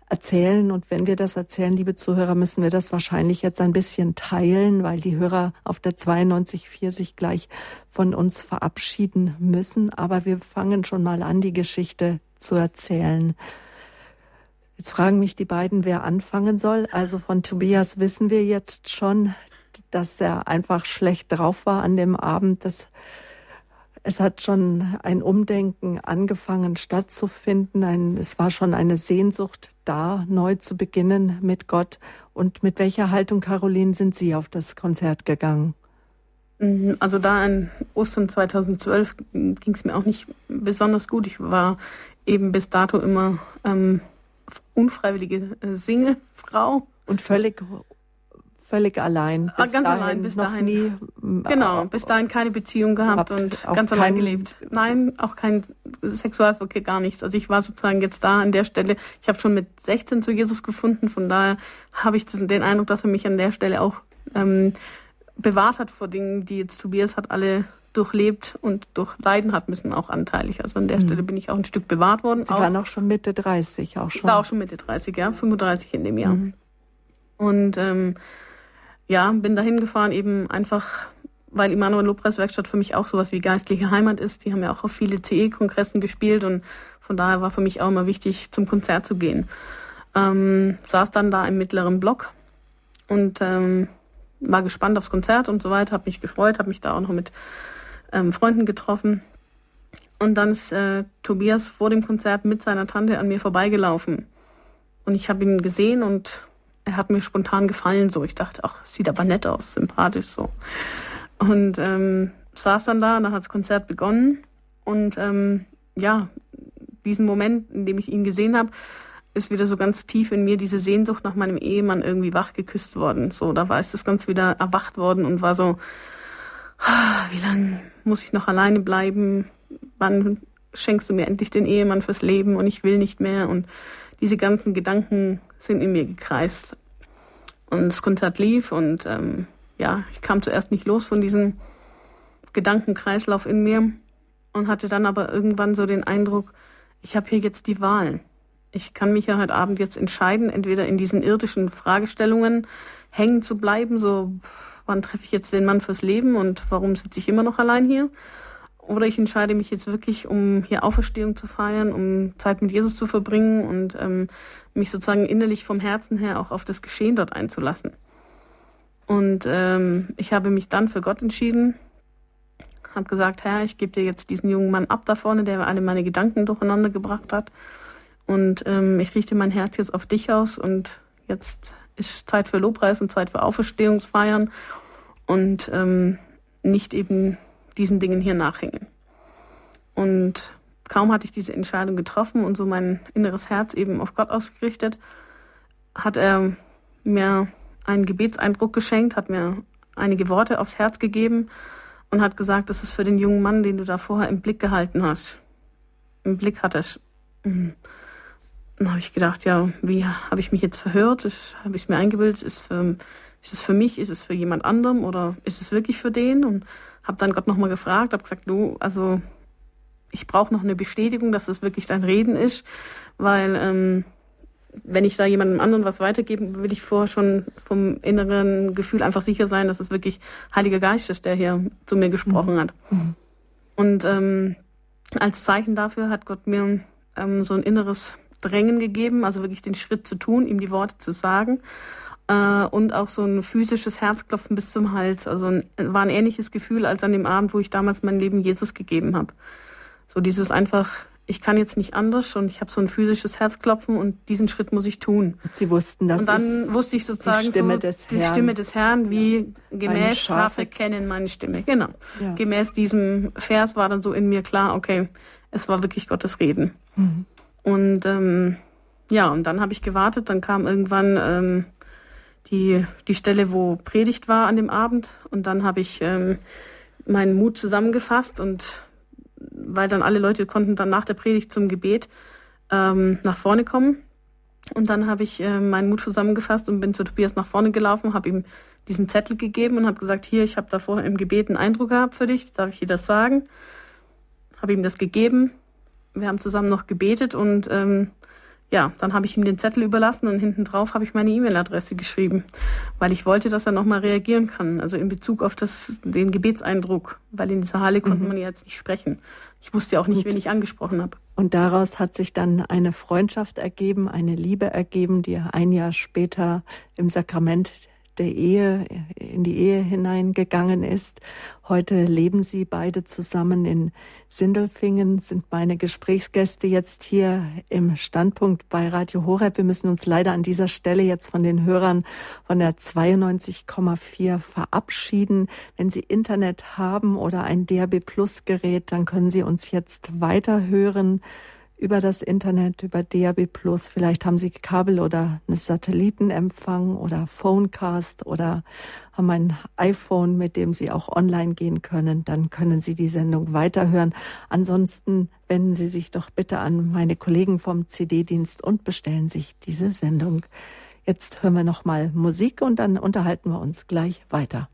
erzählen. Und wenn wir das erzählen, liebe Zuhörer, müssen wir das wahrscheinlich jetzt ein bisschen teilen, weil die Hörer auf der 92.4 sich gleich von uns verabschieden müssen. Aber wir fangen schon mal an, die Geschichte zu erzählen. Jetzt fragen mich die beiden, wer anfangen soll. Also von Tobias wissen wir jetzt schon, dass er einfach schlecht drauf war an dem Abend. Das es hat schon ein Umdenken angefangen stattzufinden. Ein, es war schon eine Sehnsucht da, neu zu beginnen mit Gott. Und mit welcher Haltung, Caroline, sind Sie auf das Konzert gegangen? Mhm, also da an Ostern 2012 ging es mir auch nicht besonders gut. Ich war eben bis dato immer ähm, unfreiwillige äh, Singlefrau. Und völlig völlig allein. Ah, bis ganz allein, bis dahin. Nie, genau, bis dahin keine Beziehung gehabt und ganz allein gelebt. Nein, auch kein Sexualverkehr, gar nichts. Also ich war sozusagen jetzt da an der Stelle. Ich habe schon mit 16 zu Jesus gefunden, von daher habe ich den Eindruck, dass er mich an der Stelle auch ähm, bewahrt hat vor Dingen, die jetzt Tobias hat alle durchlebt und durchleiden hat müssen, auch anteilig. Also an der mhm. Stelle bin ich auch ein Stück bewahrt worden. Sie auch, waren auch schon Mitte 30, auch schon. Ich war auch schon Mitte 30, ja, 35 in dem Jahr. Mhm. Und ähm, ja, bin dahin gefahren, eben einfach, weil Immanuel Lobpreiswerkstatt für mich auch sowas wie geistliche Heimat ist. Die haben ja auch auf viele CE-Kongressen gespielt und von daher war für mich auch immer wichtig, zum Konzert zu gehen. Ähm, saß dann da im mittleren Block und ähm, war gespannt aufs Konzert und so weiter, habe mich gefreut, habe mich da auch noch mit ähm, Freunden getroffen. Und dann ist äh, Tobias vor dem Konzert mit seiner Tante an mir vorbeigelaufen. Und ich habe ihn gesehen und er hat mir spontan gefallen. So, ich dachte, ach, sieht aber nett aus, sympathisch so. Und ähm, saß dann da, dann hat das Konzert begonnen. Und ähm, ja, diesen Moment, in dem ich ihn gesehen habe, ist wieder so ganz tief in mir diese Sehnsucht nach meinem Ehemann irgendwie wach geküsst worden. So, da war es das ganz wieder erwacht worden und war so, ah, wie lange muss ich noch alleine bleiben? Wann schenkst du mir endlich den Ehemann fürs Leben und ich will nicht mehr? Und diese ganzen Gedanken sind in mir gekreist. Und das Konzert lief und ähm, ja, ich kam zuerst nicht los von diesem Gedankenkreislauf in mir und hatte dann aber irgendwann so den Eindruck, ich habe hier jetzt die Wahl. Ich kann mich ja heute Abend jetzt entscheiden, entweder in diesen irdischen Fragestellungen hängen zu bleiben, so wann treffe ich jetzt den Mann fürs Leben und warum sitze ich immer noch allein hier? Oder ich entscheide mich jetzt wirklich, um hier Auferstehung zu feiern, um Zeit mit Jesus zu verbringen und ähm, mich sozusagen innerlich vom Herzen her auch auf das Geschehen dort einzulassen. Und ähm, ich habe mich dann für Gott entschieden, habe gesagt, Herr, ich gebe dir jetzt diesen jungen Mann ab da vorne, der alle meine Gedanken durcheinander gebracht hat. Und ähm, ich richte mein Herz jetzt auf dich aus und jetzt ist Zeit für Lobpreis und Zeit für Auferstehungsfeiern und ähm, nicht eben diesen Dingen hier nachhängen. Und kaum hatte ich diese Entscheidung getroffen und so mein inneres Herz eben auf Gott ausgerichtet, hat er mir einen Gebetseindruck geschenkt, hat mir einige Worte aufs Herz gegeben und hat gesagt, das ist für den jungen Mann, den du da vorher im Blick gehalten hast, im Blick hattest. Mhm. Dann habe ich gedacht, ja, wie habe ich mich jetzt verhört? Habe ich es mir eingebildet? Ist, für, ist es für mich? Ist es für jemand anderem? Oder ist es wirklich für den? Und habe dann Gott nochmal gefragt, habe gesagt, du, also ich brauche noch eine Bestätigung, dass das wirklich dein Reden ist, weil ähm, wenn ich da jemandem anderen was weitergeben, will ich vorher schon vom inneren Gefühl einfach sicher sein, dass es wirklich Heiliger Geist ist, der hier zu mir gesprochen mhm. hat. Und ähm, als Zeichen dafür hat Gott mir ähm, so ein inneres Drängen gegeben, also wirklich den Schritt zu tun, ihm die Worte zu sagen. äh, und auch so ein physisches Herzklopfen bis zum Hals. Also ein, war ein ähnliches Gefühl als an dem Abend, wo ich damals mein Leben Jesus gegeben habe. So dieses einfach, ich kann jetzt nicht anders und ich habe so ein physisches Herzklopfen und diesen Schritt muss ich tun. Sie wussten das. Und dann wusste ich sozusagen die Stimme, so, des, die Herrn. Stimme des Herrn, wie ja. gemäß Schafe kennen meine Stimme. Genau. Ja. Gemäß diesem Vers war dann so in mir klar, okay, es war wirklich Gottes Reden. Mhm. Und ähm, ja, und dann habe ich gewartet, dann kam irgendwann ähm, die, die Stelle, wo Predigt war an dem Abend und dann habe ich ähm, meinen Mut zusammengefasst und weil dann alle Leute konnten dann nach der Predigt zum Gebet ähm, nach vorne kommen. Und dann habe ich äh, meinen Mut zusammengefasst und bin zu Tobias nach vorne gelaufen, habe ihm diesen Zettel gegeben und habe gesagt, hier, ich habe da vorher im Gebet einen Eindruck gehabt für dich, darf ich dir das sagen? Habe ihm das gegeben. Wir haben zusammen noch gebetet und ähm, ja, dann habe ich ihm den Zettel überlassen und hinten drauf habe ich meine E-Mail-Adresse geschrieben, weil ich wollte, dass er nochmal reagieren kann, also in Bezug auf das, den Gebetseindruck, weil in dieser Halle konnte mhm. man ja jetzt nicht sprechen. Ich wusste ja auch nicht, und, wen ich angesprochen habe. Und daraus hat sich dann eine Freundschaft ergeben, eine Liebe ergeben, die ein Jahr später im Sakrament der Ehe, in die Ehe hineingegangen ist. Heute leben sie beide zusammen in Sindelfingen, sind meine Gesprächsgäste jetzt hier im Standpunkt bei Radio Horeb. Wir müssen uns leider an dieser Stelle jetzt von den Hörern von der 92,4 verabschieden. Wenn Sie Internet haben oder ein DAB Plus Gerät, dann können Sie uns jetzt weiterhören über das Internet, über DAB Plus. Vielleicht haben Sie Kabel oder einen Satellitenempfang oder Phonecast oder haben ein iPhone, mit dem Sie auch online gehen können. Dann können Sie die Sendung weiterhören. Ansonsten wenden Sie sich doch bitte an meine Kollegen vom CD-Dienst und bestellen sich diese Sendung. Jetzt hören wir noch mal Musik und dann unterhalten wir uns gleich weiter.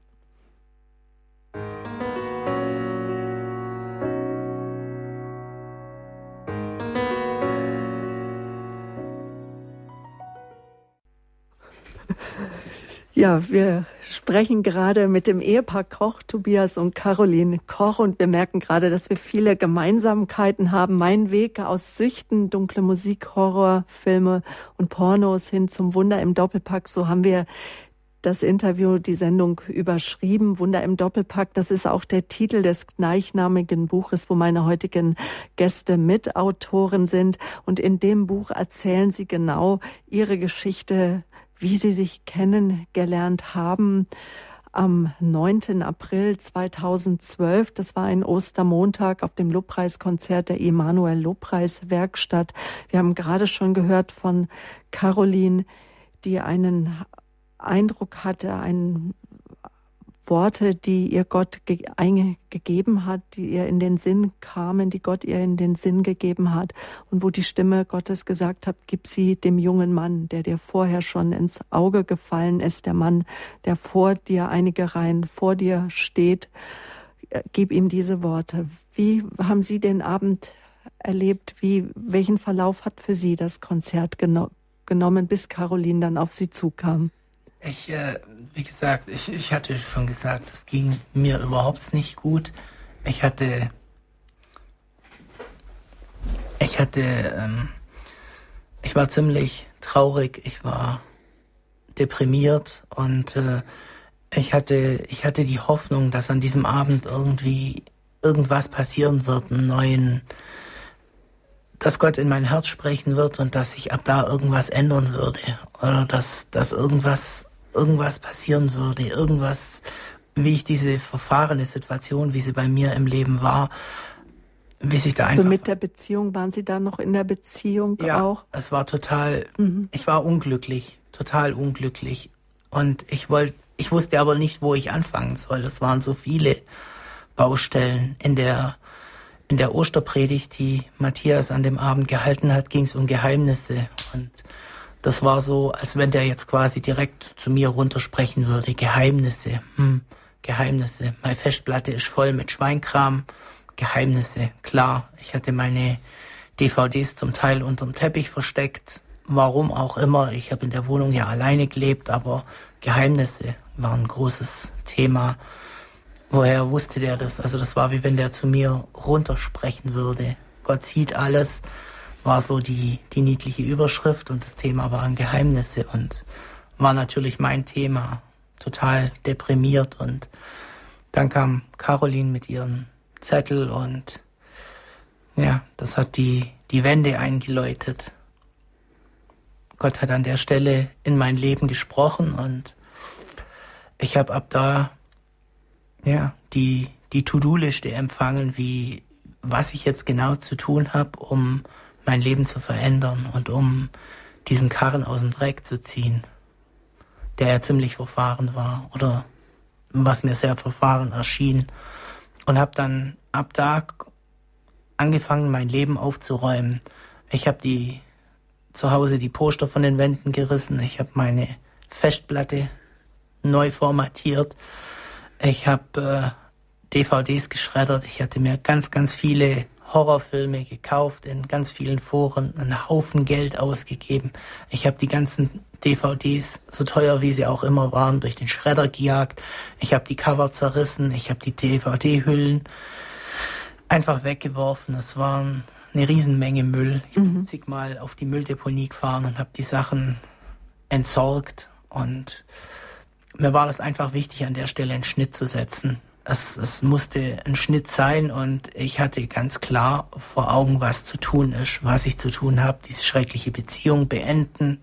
Ja, wir sprechen gerade mit dem Ehepaar Koch, Tobias und Caroline Koch, und wir merken gerade, dass wir viele Gemeinsamkeiten haben. Mein Weg aus Süchten, dunkle Musik, Horror, Filme und Pornos hin zum Wunder im Doppelpack. So haben wir das Interview, die Sendung überschrieben. Wunder im Doppelpack, das ist auch der Titel des gleichnamigen Buches, wo meine heutigen Gäste Mitautoren sind. Und in dem Buch erzählen sie genau ihre Geschichte wie sie sich kennengelernt haben am 9. April 2012. Das war ein Ostermontag auf dem Lobpreiskonzert der Emanuel Lobpreis Werkstatt. Wir haben gerade schon gehört von Caroline, die einen Eindruck hatte, einen Worte, die ihr Gott ge gegeben hat, die ihr in den Sinn kamen, die Gott ihr in den Sinn gegeben hat und wo die Stimme Gottes gesagt hat, gib sie dem jungen Mann, der dir vorher schon ins Auge gefallen ist, der Mann, der vor dir einige Reihen vor dir steht, äh, gib ihm diese Worte. Wie haben Sie den Abend erlebt? Wie, welchen Verlauf hat für Sie das Konzert geno genommen, bis Caroline dann auf Sie zukam? Ich, äh, wie gesagt, ich, ich hatte schon gesagt, es ging mir überhaupt nicht gut. Ich hatte, ich hatte, ähm, ich war ziemlich traurig, ich war deprimiert und äh, ich hatte, ich hatte die Hoffnung, dass an diesem Abend irgendwie irgendwas passieren wird, einen neuen, dass Gott in mein Herz sprechen wird und dass sich ab da irgendwas ändern würde oder dass, dass irgendwas irgendwas passieren würde, irgendwas, wie ich diese verfahrene Situation, wie sie bei mir im Leben war, wie sich da einfach. So mit der Beziehung, waren Sie da noch in der Beziehung ja, auch? Es war total, mhm. ich war unglücklich, total unglücklich. Und ich wollte, ich wusste aber nicht, wo ich anfangen soll. Es waren so viele Baustellen. In der, in der Osterpredigt, die Matthias an dem Abend gehalten hat, ging es um Geheimnisse. Und das war so, als wenn der jetzt quasi direkt zu mir runtersprechen würde. Geheimnisse, hm, Geheimnisse. Meine Festplatte ist voll mit Schweinkram. Geheimnisse, klar. Ich hatte meine DVDs zum Teil unterm Teppich versteckt. Warum auch immer. Ich habe in der Wohnung ja alleine gelebt, aber Geheimnisse waren ein großes Thema. Woher wusste der das? Also das war wie wenn der zu mir runtersprechen würde. Gott sieht alles war so die, die niedliche Überschrift und das Thema waren Geheimnisse. Und war natürlich mein Thema. Total deprimiert und dann kam Caroline mit ihrem Zettel und ja, das hat die, die Wende eingeläutet. Gott hat an der Stelle in mein Leben gesprochen und ich habe ab da ja die die To-Do-Liste empfangen, wie was ich jetzt genau zu tun habe, um mein Leben zu verändern und um diesen Karren aus dem Dreck zu ziehen, der ja ziemlich verfahren war oder was mir sehr verfahren erschien und habe dann ab da angefangen, mein Leben aufzuräumen. Ich habe die zu Hause die Poster von den Wänden gerissen. Ich habe meine Festplatte neu formatiert. Ich habe äh, DVDs geschreddert. Ich hatte mir ganz, ganz viele Horrorfilme gekauft, in ganz vielen Foren einen Haufen Geld ausgegeben. Ich habe die ganzen DVDs, so teuer wie sie auch immer waren, durch den Schredder gejagt. Ich habe die Cover zerrissen. Ich habe die DVD-Hüllen einfach weggeworfen. Es waren eine Riesenmenge Müll. Ich bin mhm. zigmal auf die Mülldeponie gefahren und habe die Sachen entsorgt. Und mir war das einfach wichtig, an der Stelle einen Schnitt zu setzen. Es, es musste ein Schnitt sein und ich hatte ganz klar vor Augen, was zu tun ist, was ich zu tun habe. Diese schreckliche Beziehung beenden,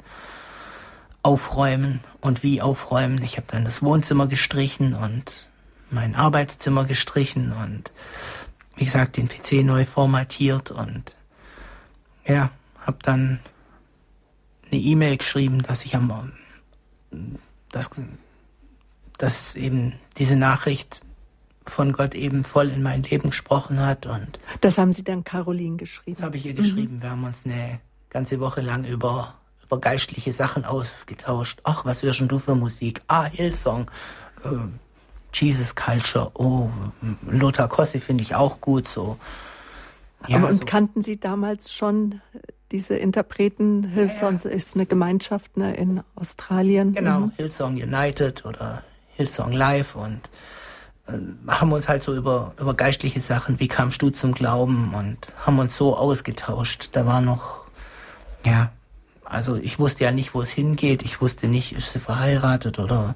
aufräumen und wie aufräumen. Ich habe dann das Wohnzimmer gestrichen und mein Arbeitszimmer gestrichen und wie gesagt, den PC neu formatiert und ja, habe dann eine E-Mail geschrieben, dass ich am, dass, dass eben diese Nachricht von Gott eben voll in mein Leben gesprochen hat und das haben Sie dann Caroline geschrieben. Das habe ich ihr geschrieben. Mhm. Wir haben uns eine ganze Woche lang über über geistliche Sachen ausgetauscht. Ach, was hörst du für Musik? Ah, Hillsong. Äh, Jesus Culture, oh, Lothar Kossi finde ich auch gut so. Ja, Aber und so. kannten Sie damals schon diese Interpreten? Hillsong ja, ja. ist eine Gemeinschaft ne, in Australien. Genau, mhm. Hillsong United oder Hillsong Live und haben uns halt so über, über geistliche Sachen, wie kamst du zum Glauben und haben uns so ausgetauscht. Da war noch, ja, also ich wusste ja nicht, wo es hingeht. Ich wusste nicht, ist sie verheiratet oder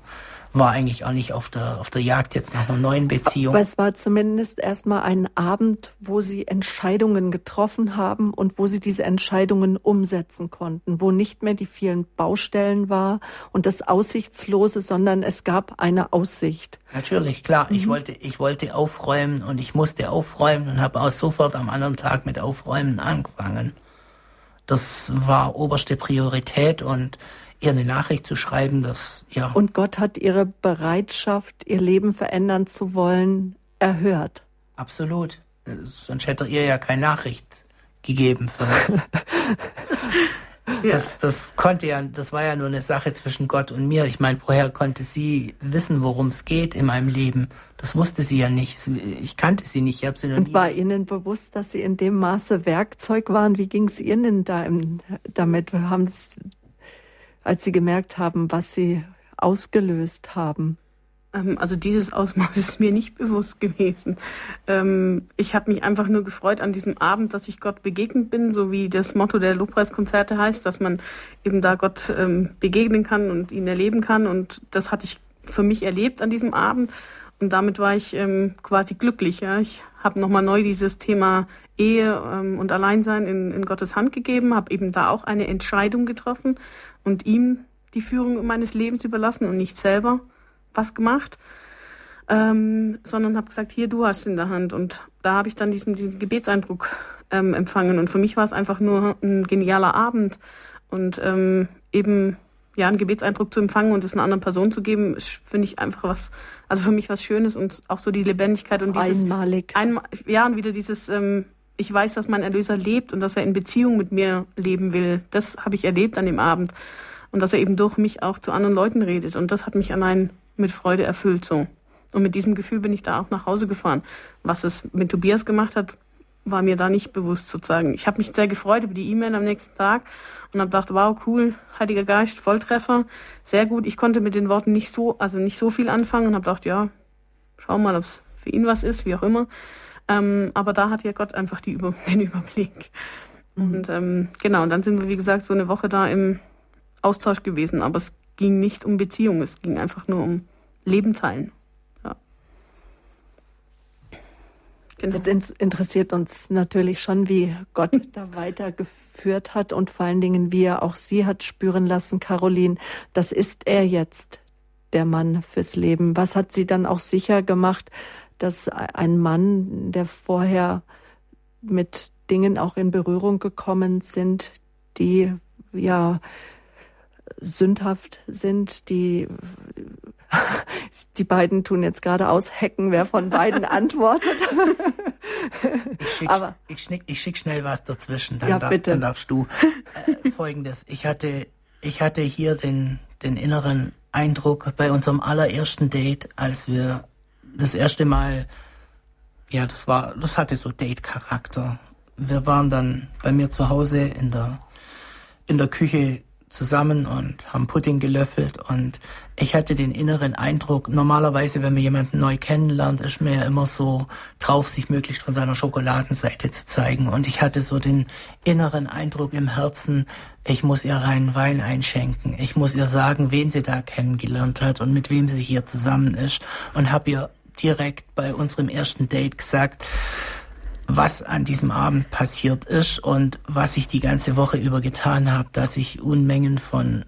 war eigentlich auch nicht auf der, auf der Jagd jetzt nach einer neuen Beziehung. Aber es war zumindest erstmal ein Abend, wo Sie Entscheidungen getroffen haben und wo Sie diese Entscheidungen umsetzen konnten, wo nicht mehr die vielen Baustellen war und das Aussichtslose, sondern es gab eine Aussicht. Natürlich, klar. Mhm. Ich wollte, ich wollte aufräumen und ich musste aufräumen und habe auch sofort am anderen Tag mit Aufräumen angefangen. Das war oberste Priorität und ihr eine Nachricht zu schreiben, dass ja. Und Gott hat ihre Bereitschaft, ihr Leben verändern zu wollen, erhört. Absolut. Sonst hätte er ihr ja keine Nachricht gegeben. das, das konnte ja, das war ja nur eine Sache zwischen Gott und mir. Ich meine, woher konnte sie wissen, worum es geht in meinem Leben? Das wusste sie ja nicht. Ich kannte sie nicht. Ich habe sie noch und war Ihnen bewusst, dass Sie in dem Maße Werkzeug waren? Wie ging es Ihnen da im, damit? Haben als Sie gemerkt haben, was Sie ausgelöst haben? Ähm, also dieses Ausmaß ist mir nicht bewusst gewesen. Ähm, ich habe mich einfach nur gefreut an diesem Abend, dass ich Gott begegnet bin, so wie das Motto der Lobpreiskonzerte heißt, dass man eben da Gott ähm, begegnen kann und ihn erleben kann. Und das hatte ich für mich erlebt an diesem Abend. Und damit war ich quasi glücklich. Ich habe nochmal neu dieses Thema Ehe und Alleinsein in, in Gottes Hand gegeben, habe eben da auch eine Entscheidung getroffen und ihm die Führung meines Lebens überlassen und nicht selber was gemacht, ähm, sondern habe gesagt, hier, du hast es in der Hand. Und da habe ich dann diesen, diesen Gebetseindruck ähm, empfangen. Und für mich war es einfach nur ein genialer Abend. Und ähm, eben ja, einen Gebetseindruck zu empfangen und es einer anderen Person zu geben, finde ich einfach was, also für mich was Schönes und auch so die Lebendigkeit und dieses einmalig. Einmal, ja, und wieder dieses, ähm, ich weiß, dass mein Erlöser lebt und dass er in Beziehung mit mir leben will. Das habe ich erlebt an dem Abend. Und dass er eben durch mich auch zu anderen Leuten redet. Und das hat mich allein mit Freude erfüllt so. Und mit diesem Gefühl bin ich da auch nach Hause gefahren. Was es mit Tobias gemacht hat, war mir da nicht bewusst sozusagen. Ich habe mich sehr gefreut über die E-Mail am nächsten Tag und habe gedacht, wow, cool, Heiliger Geist, Volltreffer, sehr gut. Ich konnte mit den Worten nicht so, also nicht so viel anfangen und habe gedacht, ja, schau mal, ob es für ihn was ist, wie auch immer. Ähm, aber da hat ja Gott einfach die Über den Überblick. Mhm. Und ähm, genau, und dann sind wir, wie gesagt, so eine Woche da im Austausch gewesen. Aber es ging nicht um Beziehung, es ging einfach nur um Leben teilen. Ja. Genau. Jetzt interessiert uns natürlich schon, wie Gott da weitergeführt hat und vor allen Dingen, wie er auch Sie hat spüren lassen, Caroline. Das ist er jetzt, der Mann fürs Leben. Was hat Sie dann auch sicher gemacht, dass ein Mann, der vorher mit Dingen auch in Berührung gekommen sind, die ja sündhaft sind, die die beiden tun jetzt gerade aushacken, wer von beiden antwortet. ich schicke ich schick, ich schick schnell was dazwischen, dann, ja, darf, dann darfst du. Äh, Folgendes, ich hatte, ich hatte hier den, den inneren Eindruck bei unserem allerersten Date, als wir das erste Mal, ja, das war, das hatte so Date-Charakter. Wir waren dann bei mir zu Hause in der, in der Küche zusammen und haben Pudding gelöffelt und ich hatte den inneren Eindruck, normalerweise, wenn man jemanden neu kennenlernt, ist man ja immer so drauf, sich möglichst von seiner Schokoladenseite zu zeigen. Und ich hatte so den inneren Eindruck im Herzen, ich muss ihr reinen Wein einschenken, ich muss ihr sagen, wen sie da kennengelernt hat und mit wem sie hier zusammen ist. Und habe ihr direkt bei unserem ersten Date gesagt, was an diesem Abend passiert ist und was ich die ganze Woche über getan habe, dass ich Unmengen von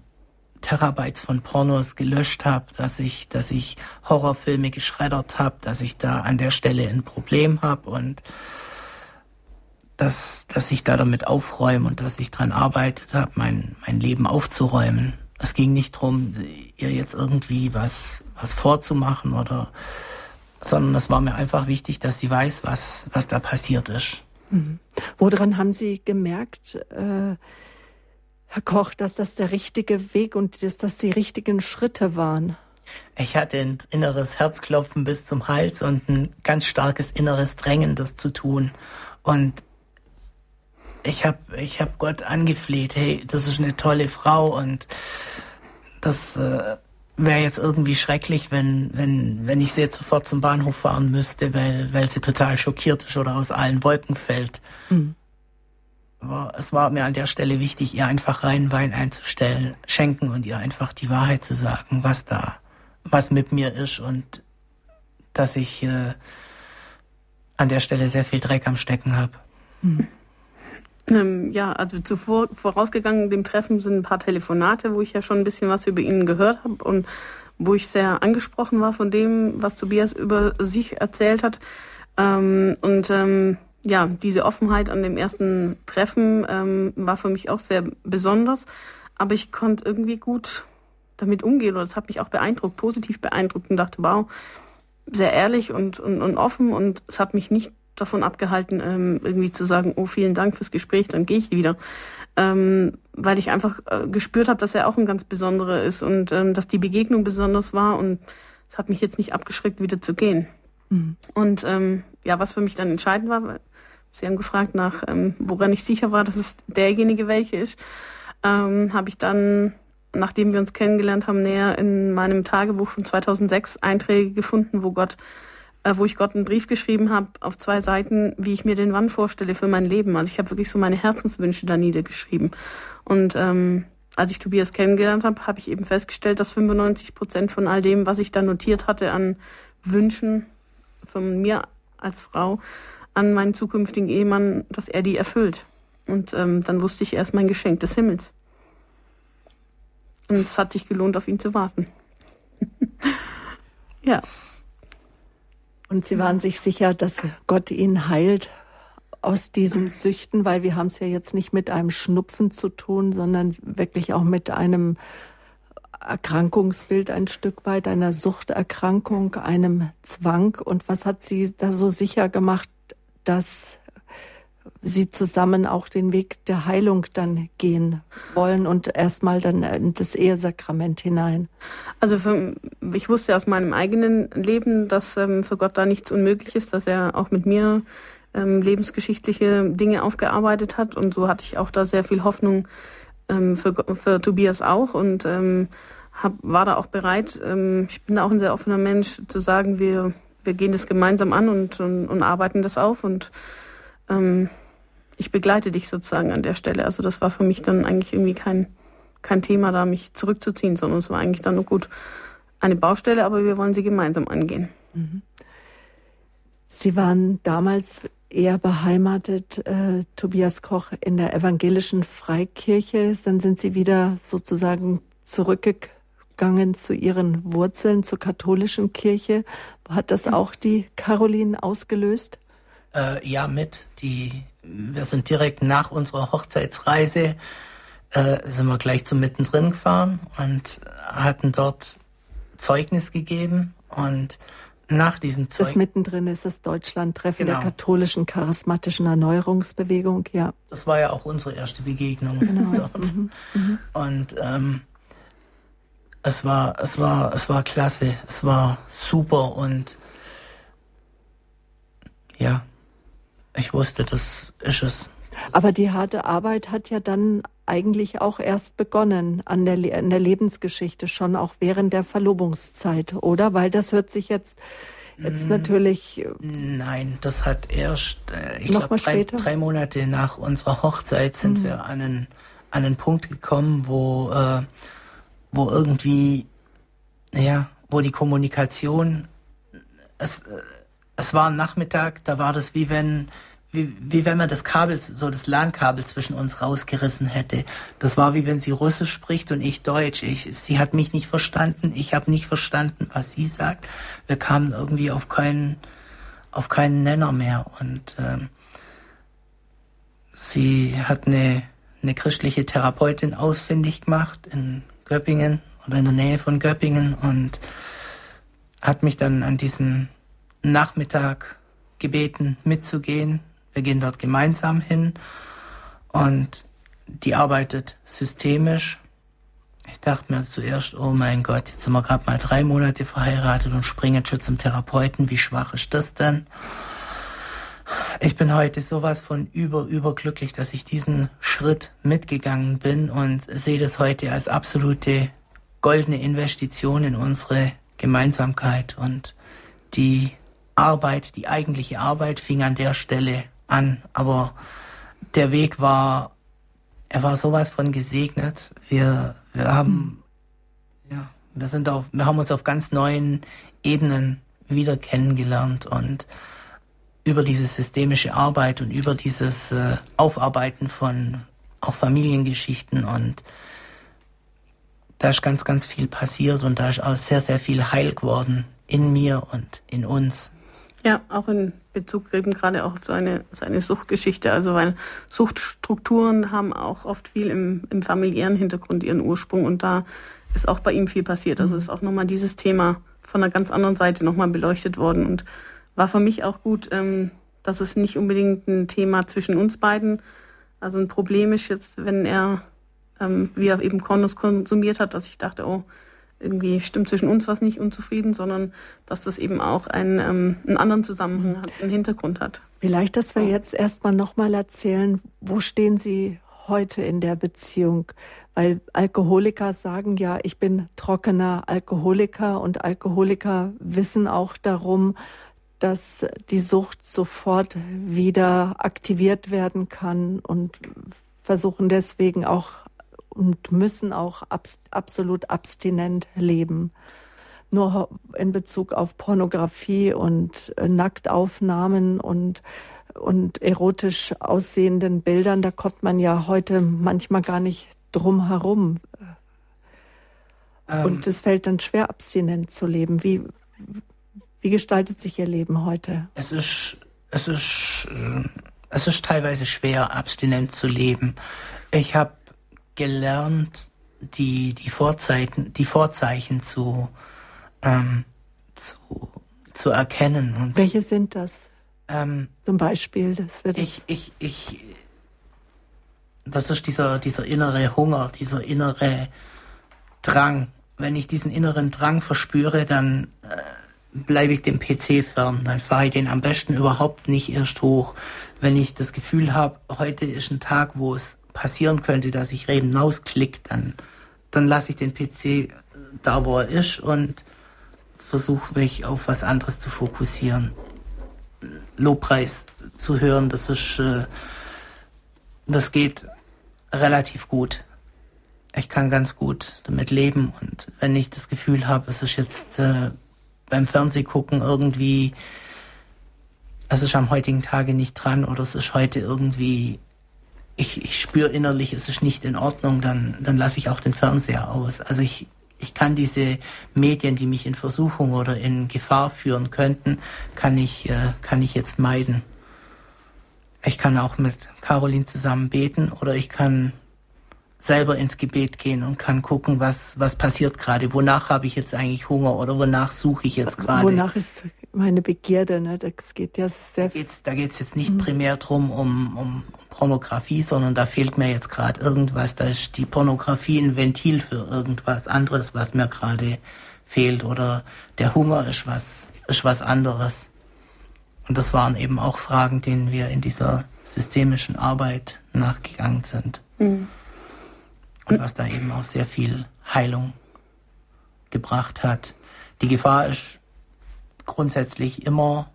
Terabytes von Pornos gelöscht habe, dass ich, dass ich Horrorfilme geschreddert habe, dass ich da an der Stelle ein Problem habe und dass, dass ich da damit aufräume und dass ich dran arbeitet habe, mein, mein Leben aufzuräumen. Es ging nicht drum, ihr jetzt irgendwie was, was vorzumachen oder sondern es war mir einfach wichtig, dass sie weiß, was, was da passiert ist. Mhm. Woran haben Sie gemerkt, äh, Herr Koch, dass das der richtige Weg und dass das die richtigen Schritte waren? Ich hatte ein inneres Herzklopfen bis zum Hals und ein ganz starkes inneres Drängen, das zu tun. Und ich habe ich hab Gott angefleht, hey, das ist eine tolle Frau und das, äh, wäre jetzt irgendwie schrecklich, wenn, wenn, wenn ich sie jetzt sofort zum Bahnhof fahren müsste, weil, weil sie total schockiert ist oder aus allen Wolken fällt. Mhm. Aber es war mir an der Stelle wichtig, ihr einfach reinen Wein einzustellen, schenken und ihr einfach die Wahrheit zu sagen, was da, was mit mir ist und dass ich äh, an der Stelle sehr viel Dreck am Stecken habe. Mhm. Ähm, ja, also zuvor vorausgegangen dem Treffen sind ein paar Telefonate, wo ich ja schon ein bisschen was über ihn gehört habe und wo ich sehr angesprochen war von dem, was Tobias über sich erzählt hat. Ähm, und ähm, ja, diese Offenheit an dem ersten Treffen ähm, war für mich auch sehr besonders, aber ich konnte irgendwie gut damit umgehen oder das hat mich auch beeindruckt, positiv beeindruckt und dachte, wow, sehr ehrlich und, und, und offen und es hat mich nicht davon abgehalten, ähm, irgendwie zu sagen, oh, vielen Dank fürs Gespräch, dann gehe ich wieder. Ähm, weil ich einfach äh, gespürt habe, dass er auch ein ganz besonderer ist und ähm, dass die Begegnung besonders war und es hat mich jetzt nicht abgeschreckt, wieder zu gehen. Mhm. Und ähm, ja, was für mich dann entscheidend war, Sie haben gefragt nach, ähm, woran ich sicher war, dass es derjenige welche ist, ähm, habe ich dann, nachdem wir uns kennengelernt haben, näher in meinem Tagebuch von 2006 Einträge gefunden, wo Gott wo ich Gott einen Brief geschrieben habe auf zwei Seiten, wie ich mir den Wann vorstelle für mein Leben. Also ich habe wirklich so meine Herzenswünsche da niedergeschrieben. Und ähm, als ich Tobias kennengelernt habe, habe ich eben festgestellt, dass 95 Prozent von all dem, was ich da notiert hatte an Wünschen von mir als Frau an meinen zukünftigen Ehemann, dass er die erfüllt. Und ähm, dann wusste ich erst mein Geschenk des Himmels. Und es hat sich gelohnt, auf ihn zu warten. ja. Und Sie waren sich sicher, dass Gott ihn heilt aus diesen Süchten, weil wir haben es ja jetzt nicht mit einem Schnupfen zu tun, sondern wirklich auch mit einem Erkrankungsbild ein Stück weit, einer Suchterkrankung, einem Zwang. Und was hat Sie da so sicher gemacht, dass sie zusammen auch den Weg der Heilung dann gehen wollen und erstmal dann in das Ehesakrament hinein? Also für, ich wusste aus meinem eigenen Leben, dass ähm, für Gott da nichts unmöglich ist, dass er auch mit mir ähm, lebensgeschichtliche Dinge aufgearbeitet hat und so hatte ich auch da sehr viel Hoffnung ähm, für, für Tobias auch und ähm, hab, war da auch bereit. Ähm, ich bin auch ein sehr offener Mensch zu sagen, wir, wir gehen das gemeinsam an und, und, und arbeiten das auf und ähm, ich begleite dich sozusagen an der Stelle. Also das war für mich dann eigentlich irgendwie kein, kein Thema da, mich zurückzuziehen, sondern es war eigentlich dann nur gut eine Baustelle, aber wir wollen sie gemeinsam angehen. Mhm. Sie waren damals eher beheimatet, äh, Tobias Koch, in der evangelischen Freikirche. Dann sind Sie wieder sozusagen zurückgegangen zu Ihren Wurzeln, zur katholischen Kirche. Hat das auch die Caroline ausgelöst? Äh, ja, mit. Die, wir sind direkt nach unserer Hochzeitsreise, äh, sind wir gleich zum Mittendrin gefahren und hatten dort Zeugnis gegeben und nach diesem Zeug. Das mittendrin ist das Deutschland-Treffen genau. der katholischen charismatischen Erneuerungsbewegung, ja. Das war ja auch unsere erste Begegnung genau. dort. Mhm. Mhm. Und ähm, es war, es war, es war klasse, es war super und ja, ich wusste, das ist es. Aber die harte Arbeit hat ja dann eigentlich auch erst begonnen an der, an der Lebensgeschichte, schon auch während der Verlobungszeit, oder? Weil das hört sich jetzt jetzt mm, natürlich. Äh, nein, das hat erst, äh, ich glaube, drei, drei, Monate nach unserer Hochzeit sind mhm. wir an einen, an einen Punkt gekommen, wo, äh, wo irgendwie, ja, wo die Kommunikation, es, äh, es war ein Nachmittag, da war das wie wenn wie, wie wenn man das Kabel, so das LAN-Kabel zwischen uns rausgerissen hätte. Das war wie wenn sie Russisch spricht und ich Deutsch. Ich, sie hat mich nicht verstanden, ich habe nicht verstanden, was sie sagt. Wir kamen irgendwie auf keinen, auf keinen Nenner mehr. Und ähm, sie hat eine, eine christliche Therapeutin ausfindig gemacht in Göppingen oder in der Nähe von Göppingen und hat mich dann an diesem Nachmittag gebeten, mitzugehen wir gehen dort gemeinsam hin und die arbeitet systemisch. Ich dachte mir zuerst, oh mein Gott, jetzt sind wir gerade mal drei Monate verheiratet und springen schon zum Therapeuten. Wie schwach ist das denn? Ich bin heute sowas von über, überglücklich, dass ich diesen Schritt mitgegangen bin und sehe das heute als absolute goldene Investition in unsere Gemeinsamkeit und die Arbeit, die eigentliche Arbeit fing an der Stelle an. Aber der Weg war, er war sowas von gesegnet. Wir, wir haben, ja, wir sind auf, wir haben uns auf ganz neuen Ebenen wieder kennengelernt und über diese systemische Arbeit und über dieses äh, Aufarbeiten von auch Familiengeschichten und da ist ganz, ganz viel passiert und da ist auch sehr, sehr viel heil geworden in mir und in uns. Ja, auch in Bezug eben gerade auch auf so eine, so eine Suchtgeschichte. Also weil Suchtstrukturen haben auch oft viel im, im familiären Hintergrund ihren Ursprung und da ist auch bei ihm viel passiert. Also mhm. ist auch nochmal dieses Thema von einer ganz anderen Seite nochmal beleuchtet worden und war für mich auch gut, ähm, dass es nicht unbedingt ein Thema zwischen uns beiden, also ein Problem ist jetzt, wenn er, ähm, wie er eben Kondos konsumiert hat, dass ich dachte, oh, irgendwie stimmt zwischen uns was nicht unzufrieden, sondern dass das eben auch einen, ähm, einen anderen Zusammenhang hat, einen Hintergrund hat. Vielleicht, dass wir jetzt erstmal nochmal erzählen, wo stehen Sie heute in der Beziehung? Weil Alkoholiker sagen ja, ich bin trockener Alkoholiker und Alkoholiker wissen auch darum, dass die Sucht sofort wieder aktiviert werden kann und versuchen deswegen auch und müssen auch abs absolut abstinent leben. Nur in Bezug auf Pornografie und äh, Nacktaufnahmen und und erotisch aussehenden Bildern, da kommt man ja heute manchmal gar nicht drum herum. Ähm, und es fällt dann schwer, abstinent zu leben. Wie, wie gestaltet sich Ihr Leben heute? Es ist, es ist, es ist teilweise schwer, abstinent zu leben. Ich habe gelernt, die, die, Vorzeiten, die Vorzeichen zu, ähm, zu, zu erkennen. Und Welche sind das? Ähm, Zum Beispiel, das wird ich, ich, ich, das ist dieser, dieser innere Hunger, dieser innere Drang. Wenn ich diesen inneren Drang verspüre, dann äh, bleibe ich dem PC fern. Dann fahre ich den am besten überhaupt nicht erst hoch. Wenn ich das Gefühl habe, heute ist ein Tag, wo es passieren könnte, dass ich Reben rausklicke, dann, dann lasse ich den PC da, wo er ist und versuche mich auf was anderes zu fokussieren. Lobpreis zu hören, das ist, äh, das geht relativ gut. ich kann ganz gut damit leben und wenn ich das Gefühl habe, es ist jetzt äh, beim Fernsehgucken irgendwie, es ist am heutigen Tage nicht dran oder es ist heute irgendwie, ich, ich spüre innerlich, es ist nicht in Ordnung, dann, dann lasse ich auch den Fernseher aus. Also ich, ich kann diese Medien, die mich in Versuchung oder in Gefahr führen könnten, kann ich, äh, kann ich jetzt meiden. Ich kann auch mit Caroline zusammen beten oder ich kann selber ins Gebet gehen und kann gucken, was, was passiert gerade. Wonach habe ich jetzt eigentlich Hunger oder wonach suche ich jetzt gerade? Wonach ist meine Begierde? Ne? Das geht ja sehr viel. Da geht es jetzt nicht mhm. primär drum um, um Pornografie, sondern da fehlt mir jetzt gerade irgendwas. Da ist die Pornografie ein Ventil für irgendwas anderes, was mir gerade fehlt. Oder der Hunger ist was, ist was anderes. Und das waren eben auch Fragen, denen wir in dieser systemischen Arbeit nachgegangen sind. Mhm und was da eben auch sehr viel Heilung gebracht hat. Die Gefahr ist grundsätzlich immer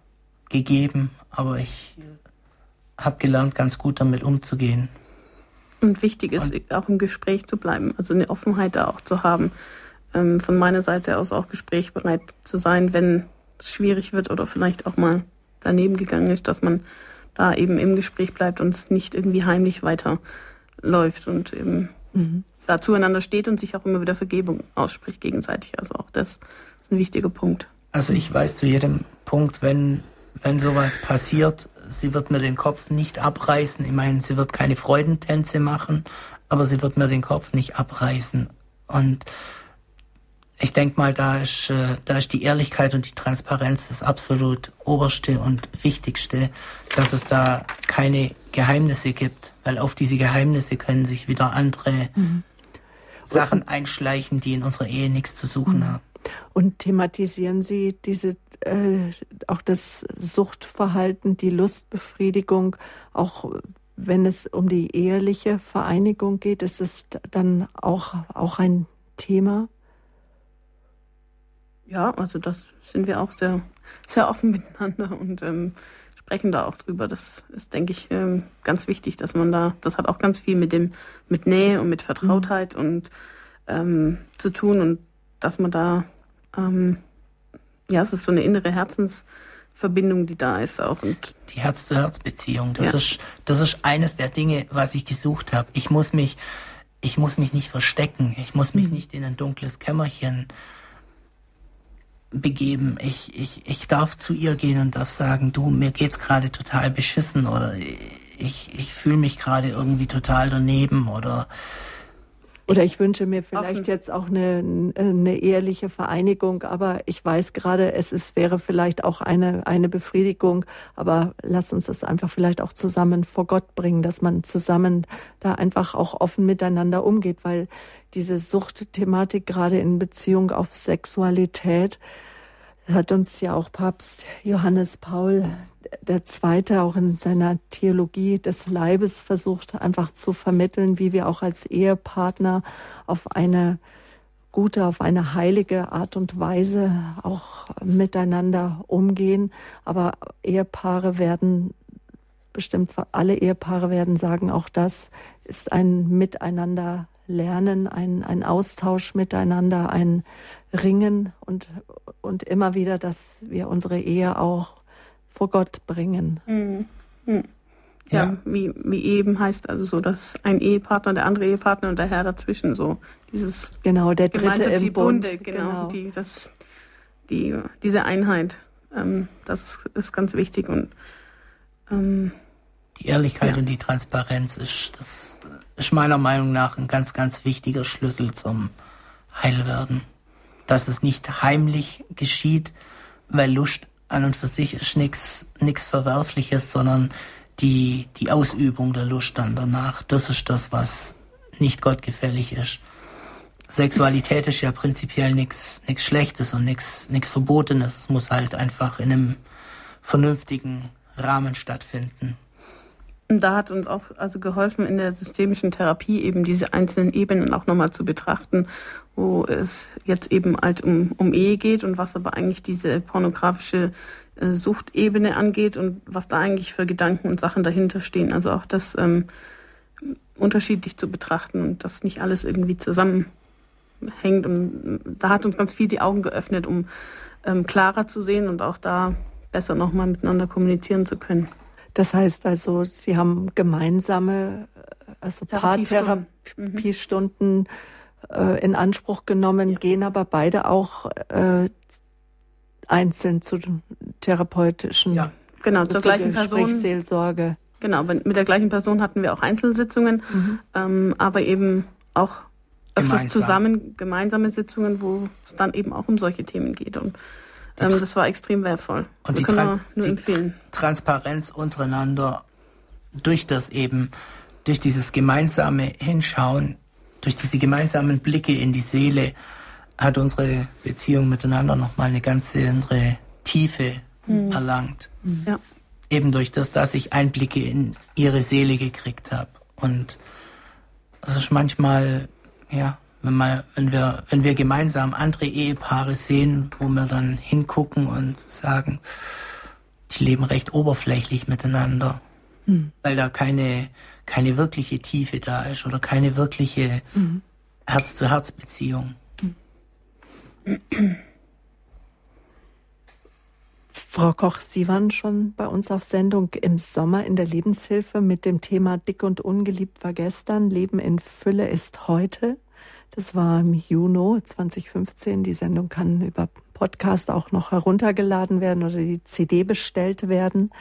gegeben, aber ich habe gelernt, ganz gut damit umzugehen. Und wichtig ist und, auch im Gespräch zu bleiben, also eine Offenheit da auch zu haben. Ähm, von meiner Seite aus auch gesprächbereit zu sein, wenn es schwierig wird oder vielleicht auch mal daneben gegangen ist, dass man da eben im Gespräch bleibt und es nicht irgendwie heimlich weiterläuft und eben mhm. da zueinander steht und sich auch immer wieder Vergebung ausspricht gegenseitig. Also auch das ist ein wichtiger Punkt. Also ich weiß zu jedem Punkt, wenn, wenn sowas passiert, sie wird mir den Kopf nicht abreißen. Ich meine, sie wird keine Freudentänze machen, aber sie wird mir den Kopf nicht abreißen. Und ich denke mal, da ist, äh, da ist die Ehrlichkeit und die Transparenz das absolut oberste und wichtigste, dass es da keine Geheimnisse gibt, weil auf diese Geheimnisse können sich wieder andere mhm. Sachen einschleichen, die in unserer Ehe nichts zu suchen mhm. haben. Und thematisieren Sie diese äh, auch das Suchtverhalten, die Lustbefriedigung, auch wenn es um die eheliche Vereinigung geht, ist es dann auch, auch ein Thema? Ja, also das sind wir auch sehr, sehr offen miteinander und ähm, sprechen da auch drüber. Das ist, denke ich, ähm, ganz wichtig, dass man da, das hat auch ganz viel mit dem, mit Nähe und mit Vertrautheit mhm. und ähm, zu tun und dass man da, ähm, ja, es ist so eine innere Herzensverbindung, die da ist auch. Und die Herz-zu-Herz-Beziehung, das ja. ist, das ist eines der Dinge, was ich gesucht habe. Ich muss mich, ich muss mich nicht verstecken. Ich muss mich mhm. nicht in ein dunkles Kämmerchen begeben. Ich, ich, ich darf zu ihr gehen und darf sagen, du, mir geht's gerade total beschissen oder ich, ich fühle mich gerade irgendwie total daneben oder oder ich wünsche mir vielleicht offen. jetzt auch eine, eine ehrliche Vereinigung, aber ich weiß gerade, es ist, wäre vielleicht auch eine, eine Befriedigung, aber lass uns das einfach vielleicht auch zusammen vor Gott bringen, dass man zusammen da einfach auch offen miteinander umgeht, weil diese Suchtthematik gerade in Beziehung auf Sexualität hat uns ja auch Papst Johannes Paul Zweite auch in seiner Theologie des Leibes versucht einfach zu vermitteln, wie wir auch als Ehepartner auf eine gute, auf eine heilige Art und Weise auch miteinander umgehen. Aber Ehepaare werden bestimmt alle Ehepaare werden sagen, auch das ist ein Miteinander lernen, ein, ein Austausch miteinander, ein Ringen und, und immer wieder, dass wir unsere Ehe auch vor Gott bringen. Mhm. Mhm. Ja, ja, wie, wie eben heißt also so, dass ein Ehepartner, der andere Ehepartner und der Herr dazwischen so dieses genau der dritte im die Bund, Bunde, genau, genau. Die, das, die, diese Einheit, ähm, das ist, ist, ganz wichtig und ähm, die Ehrlichkeit ja. und die Transparenz ist das ist meiner Meinung nach ein ganz ganz wichtiger Schlüssel zum Heilwerden, dass es nicht heimlich geschieht, weil Lust an und für sich ist nichts nichts Verwerfliches, sondern die, die Ausübung der Lust dann danach, das ist das, was nicht gottgefällig ist. Sexualität ist ja prinzipiell nichts nichts Schlechtes und nichts nichts Verbotenes. Es muss halt einfach in einem vernünftigen Rahmen stattfinden. Da hat uns auch also geholfen, in der systemischen Therapie eben diese einzelnen Ebenen auch nochmal zu betrachten, wo es jetzt eben halt um, um Ehe geht und was aber eigentlich diese pornografische äh, Suchtebene angeht und was da eigentlich für Gedanken und Sachen dahinter stehen. Also auch das ähm, unterschiedlich zu betrachten und dass nicht alles irgendwie zusammenhängt. Und da hat uns ganz viel die Augen geöffnet, um ähm, klarer zu sehen und auch da besser nochmal miteinander kommunizieren zu können. Das heißt also, Sie haben gemeinsame, also Paartherapiestunden äh, in Anspruch genommen, ja. gehen aber beide auch äh, einzeln zu therapeutischen. Ja, genau, zur gleichen Person. Seelsorge. Genau, mit der gleichen Person hatten wir auch Einzelsitzungen, mhm. ähm, aber eben auch öfters Gemeinsam. zusammen gemeinsame Sitzungen, wo es dann eben auch um solche Themen geht. Und ähm, das war extrem wertvoll. Und wir die, Tran nur empfehlen. Transparenz untereinander durch das eben, durch dieses gemeinsame Hinschauen, durch diese gemeinsamen Blicke in die Seele, hat unsere Beziehung miteinander nochmal eine ganz andere Tiefe mhm. erlangt. Ja eben durch das, dass ich Einblicke in ihre Seele gekriegt habe. Und es ist manchmal, ja, wenn, mal, wenn, wir, wenn wir gemeinsam andere Ehepaare sehen, wo wir dann hingucken und sagen, die leben recht oberflächlich miteinander, mhm. weil da keine, keine wirkliche Tiefe da ist oder keine wirkliche mhm. Herz-zu-Herz-Beziehung. Mhm. Frau Koch, Sie waren schon bei uns auf Sendung im Sommer in der Lebenshilfe mit dem Thema Dick und ungeliebt war gestern, Leben in Fülle ist heute. Das war im Juni 2015. Die Sendung kann über Podcast auch noch heruntergeladen werden oder die CD bestellt werden.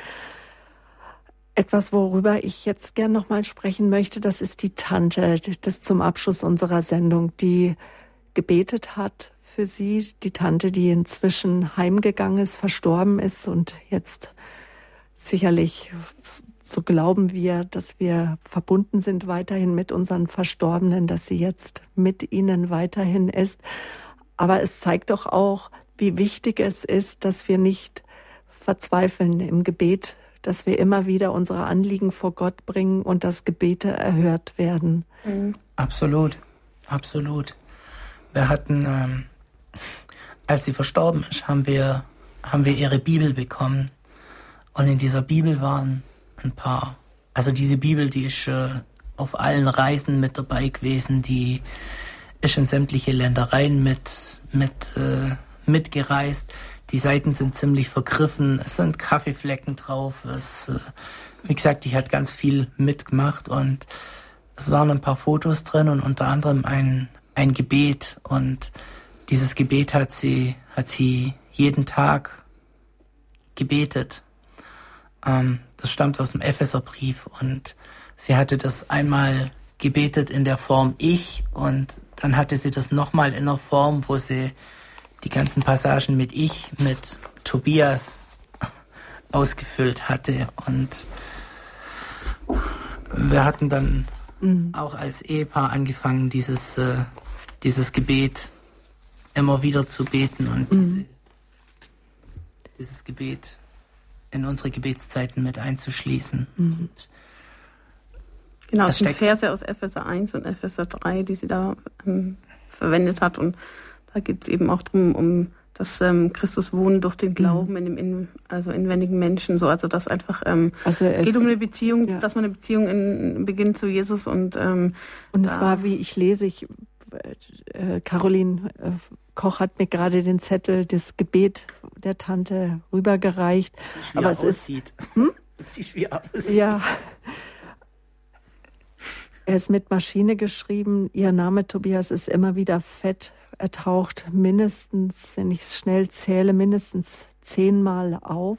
Etwas, worüber ich jetzt gern noch mal sprechen möchte, das ist die Tante, das zum Abschluss unserer Sendung, die gebetet hat für sie, die Tante, die inzwischen heimgegangen ist, verstorben ist und jetzt sicherlich, so glauben wir, dass wir verbunden sind weiterhin mit unseren Verstorbenen, dass sie jetzt mit ihnen weiterhin ist. Aber es zeigt doch auch, wie wichtig es ist, dass wir nicht verzweifeln im Gebet, dass wir immer wieder unsere Anliegen vor Gott bringen und dass Gebete erhört werden. Mhm. Absolut, absolut. Wir hatten ähm, als sie verstorben ist, haben wir, haben wir ihre Bibel bekommen. Und in dieser Bibel waren ein paar, also diese Bibel, die ist äh, auf allen Reisen mit dabei gewesen, die ist in sämtliche Ländereien mit, mit, äh, mitgereist. Die Seiten sind ziemlich vergriffen, es sind Kaffeeflecken drauf. Es, äh, wie gesagt, die hat ganz viel mitgemacht und es waren ein paar Fotos drin und unter anderem ein, ein Gebet und dieses Gebet hat sie, hat sie jeden Tag gebetet. Ähm, das stammt aus dem Epheserbrief und sie hatte das einmal gebetet in der Form Ich und dann hatte sie das nochmal in der Form, wo sie die ganzen Passagen mit Ich, mit Tobias ausgefüllt hatte und wir hatten dann mhm. auch als Ehepaar angefangen, dieses, äh, dieses Gebet immer wieder zu beten und mhm. diese, dieses Gebet in unsere Gebetszeiten mit einzuschließen. Mhm. Genau, es sind Verse aus Epheser 1 und Epheser 3, die sie da ähm, verwendet hat. Und da geht es eben auch darum, um das ähm, Christus wohnen durch den Glauben mhm. in dem in, also inwendigen Menschen. So, also das einfach ähm, also es geht um eine Beziehung, ja. dass man eine Beziehung in, beginnt zu Jesus und ähm, und es war, wie ich lese, ich äh, Caroline äh, Koch hat mir gerade den Zettel, das Gebet der Tante rübergereicht. Wie Aber es aussieht. ist. Hm? Das sieht wie aus. Ja. Er ist mit Maschine geschrieben. Ihr Name Tobias ist immer wieder fett. Er taucht mindestens, wenn ich es schnell zähle, mindestens zehnmal auf.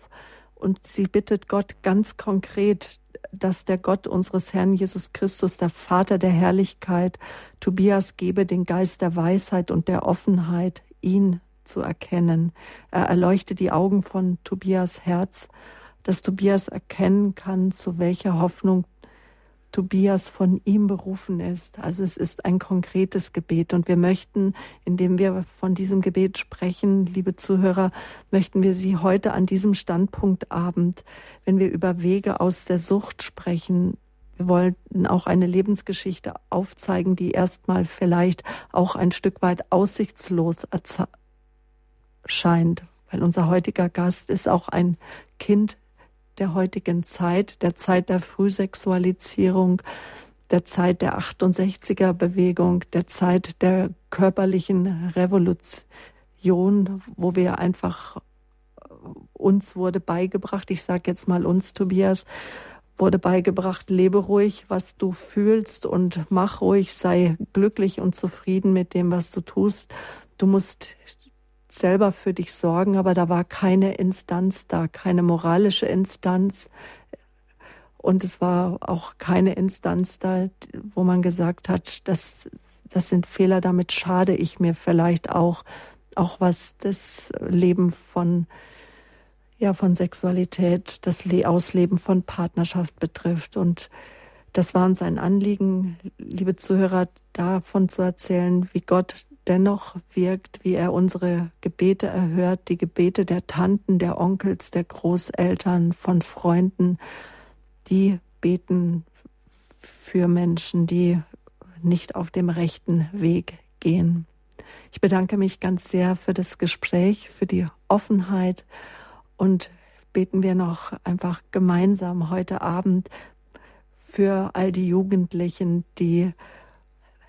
Und sie bittet Gott ganz konkret, dass der Gott unseres Herrn Jesus Christus, der Vater der Herrlichkeit, Tobias gebe den Geist der Weisheit und der Offenheit, ihn zu erkennen. Er erleuchte die Augen von Tobias Herz, dass Tobias erkennen kann, zu welcher Hoffnung Tobias von ihm berufen ist. Also es ist ein konkretes Gebet und wir möchten, indem wir von diesem Gebet sprechen, liebe Zuhörer, möchten wir Sie heute an diesem Standpunktabend, wenn wir über Wege aus der Sucht sprechen, wir wollten auch eine Lebensgeschichte aufzeigen, die erstmal vielleicht auch ein Stück weit aussichtslos scheint, weil unser heutiger Gast ist auch ein Kind der heutigen Zeit, der Zeit der Frühsexualisierung, der Zeit der 68er Bewegung, der Zeit der körperlichen Revolution, wo wir einfach uns wurde beigebracht, ich sage jetzt mal uns, Tobias, wurde beigebracht, lebe ruhig, was du fühlst und mach ruhig, sei glücklich und zufrieden mit dem, was du tust. Du musst selber für dich sorgen, aber da war keine Instanz da, keine moralische Instanz. Und es war auch keine Instanz da, wo man gesagt hat, das, das sind Fehler, damit schade ich mir vielleicht auch, auch was das Leben von ja von Sexualität, das Ausleben von Partnerschaft betrifft. Und das war uns ein Anliegen, liebe Zuhörer, davon zu erzählen, wie Gott dennoch wirkt, wie er unsere Gebete erhört, die Gebete der Tanten, der Onkels, der Großeltern, von Freunden, die beten für Menschen, die nicht auf dem rechten Weg gehen. Ich bedanke mich ganz sehr für das Gespräch, für die Offenheit und beten wir noch einfach gemeinsam heute Abend für all die Jugendlichen, die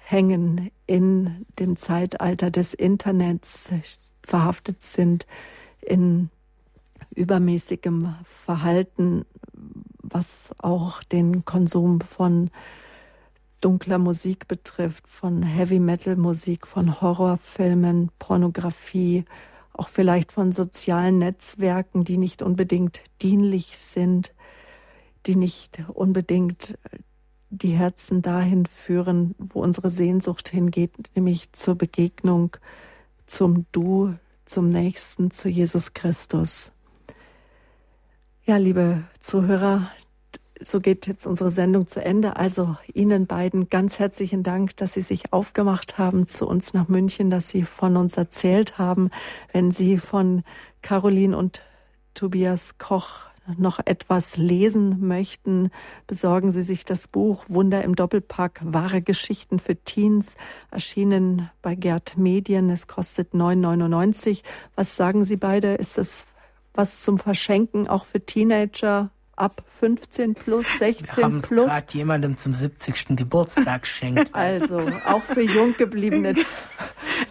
hängen in dem Zeitalter des Internets, verhaftet sind in übermäßigem Verhalten, was auch den Konsum von dunkler Musik betrifft, von Heavy Metal Musik, von Horrorfilmen, Pornografie, auch vielleicht von sozialen Netzwerken, die nicht unbedingt dienlich sind, die nicht unbedingt die Herzen dahin führen, wo unsere Sehnsucht hingeht, nämlich zur Begegnung, zum Du, zum Nächsten, zu Jesus Christus. Ja, liebe Zuhörer, so geht jetzt unsere Sendung zu Ende. Also Ihnen beiden ganz herzlichen Dank, dass Sie sich aufgemacht haben zu uns nach München, dass Sie von uns erzählt haben. Wenn Sie von Caroline und Tobias Koch noch etwas lesen möchten, besorgen Sie sich das Buch Wunder im Doppelpack, wahre Geschichten für Teens, erschienen bei Gerd Medien. Es kostet 9,99. Was sagen Sie beide? Ist es was zum Verschenken auch für Teenager? Ab 15 plus, 16 Wir plus. gerade jemandem zum 70. Geburtstag geschenkt. Also auch für Junggebliebene.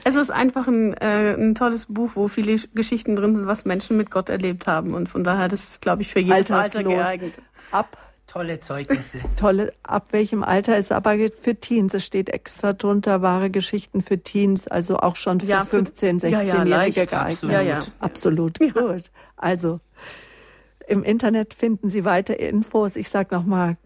Es ist einfach ein, äh, ein tolles Buch, wo viele Geschichten drin sind, was Menschen mit Gott erlebt haben. Und von daher, das ist, glaube ich, für jedes Alter geeignet. Ab Tolle Zeugnisse. Tolle, ab welchem Alter ist aber für Teens. Es steht extra drunter, wahre Geschichten für Teens, also auch schon für ja, 15-, 16-Jährige ja, ja, geeignet. Absolut. Ja, ja. Absolut. Gut. Also im Internet finden Sie weitere Infos. Ich sage nochmal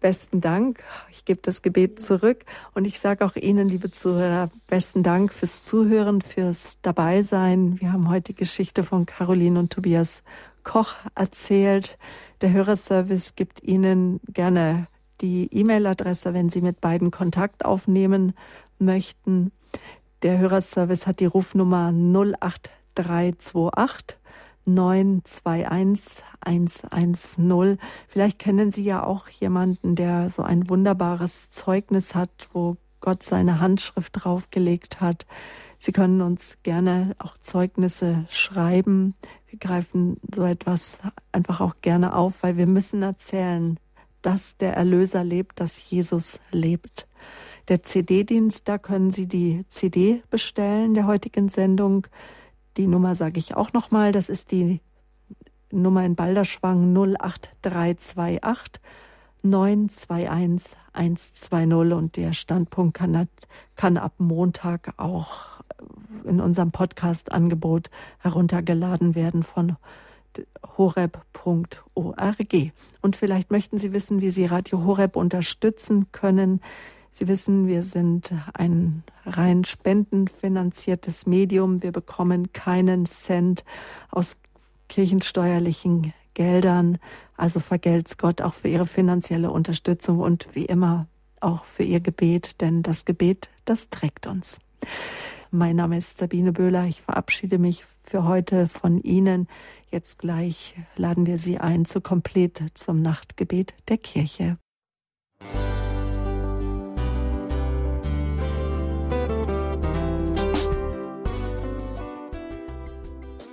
besten Dank. Ich gebe das Gebet zurück und ich sage auch Ihnen, liebe Zuhörer, besten Dank fürs Zuhören, fürs Dabeisein. Wir haben heute die Geschichte von Caroline und Tobias Koch erzählt. Der Hörerservice gibt Ihnen gerne die E-Mail-Adresse, wenn Sie mit beiden Kontakt aufnehmen möchten. Der Hörerservice hat die Rufnummer 08328 921 Vielleicht kennen Sie ja auch jemanden, der so ein wunderbares Zeugnis hat, wo Gott seine Handschrift draufgelegt hat. Sie können uns gerne auch Zeugnisse schreiben. Wir greifen so etwas einfach auch gerne auf, weil wir müssen erzählen, dass der Erlöser lebt, dass Jesus lebt. Der CD-Dienst, da können Sie die CD bestellen der heutigen Sendung. Die Nummer sage ich auch nochmal. Das ist die Nummer in Balderschwang 08328 921 120 und der Standpunkt kann, kann ab Montag auch in unserem Podcast-Angebot heruntergeladen werden von horeb.org. Und vielleicht möchten Sie wissen, wie Sie Radio Horeb unterstützen können. Sie wissen, wir sind ein rein spendenfinanziertes Medium. Wir bekommen keinen Cent aus kirchensteuerlichen Geldern. Also vergelt's Gott auch für Ihre finanzielle Unterstützung und wie immer auch für Ihr Gebet, denn das Gebet, das trägt uns. Mein Name ist Sabine Böhler. Ich verabschiede mich für heute von Ihnen. Jetzt gleich laden wir Sie ein zu Komplett zum Nachtgebet der Kirche.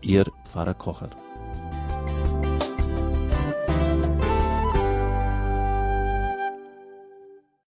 Ihr Pfarrer Kocher.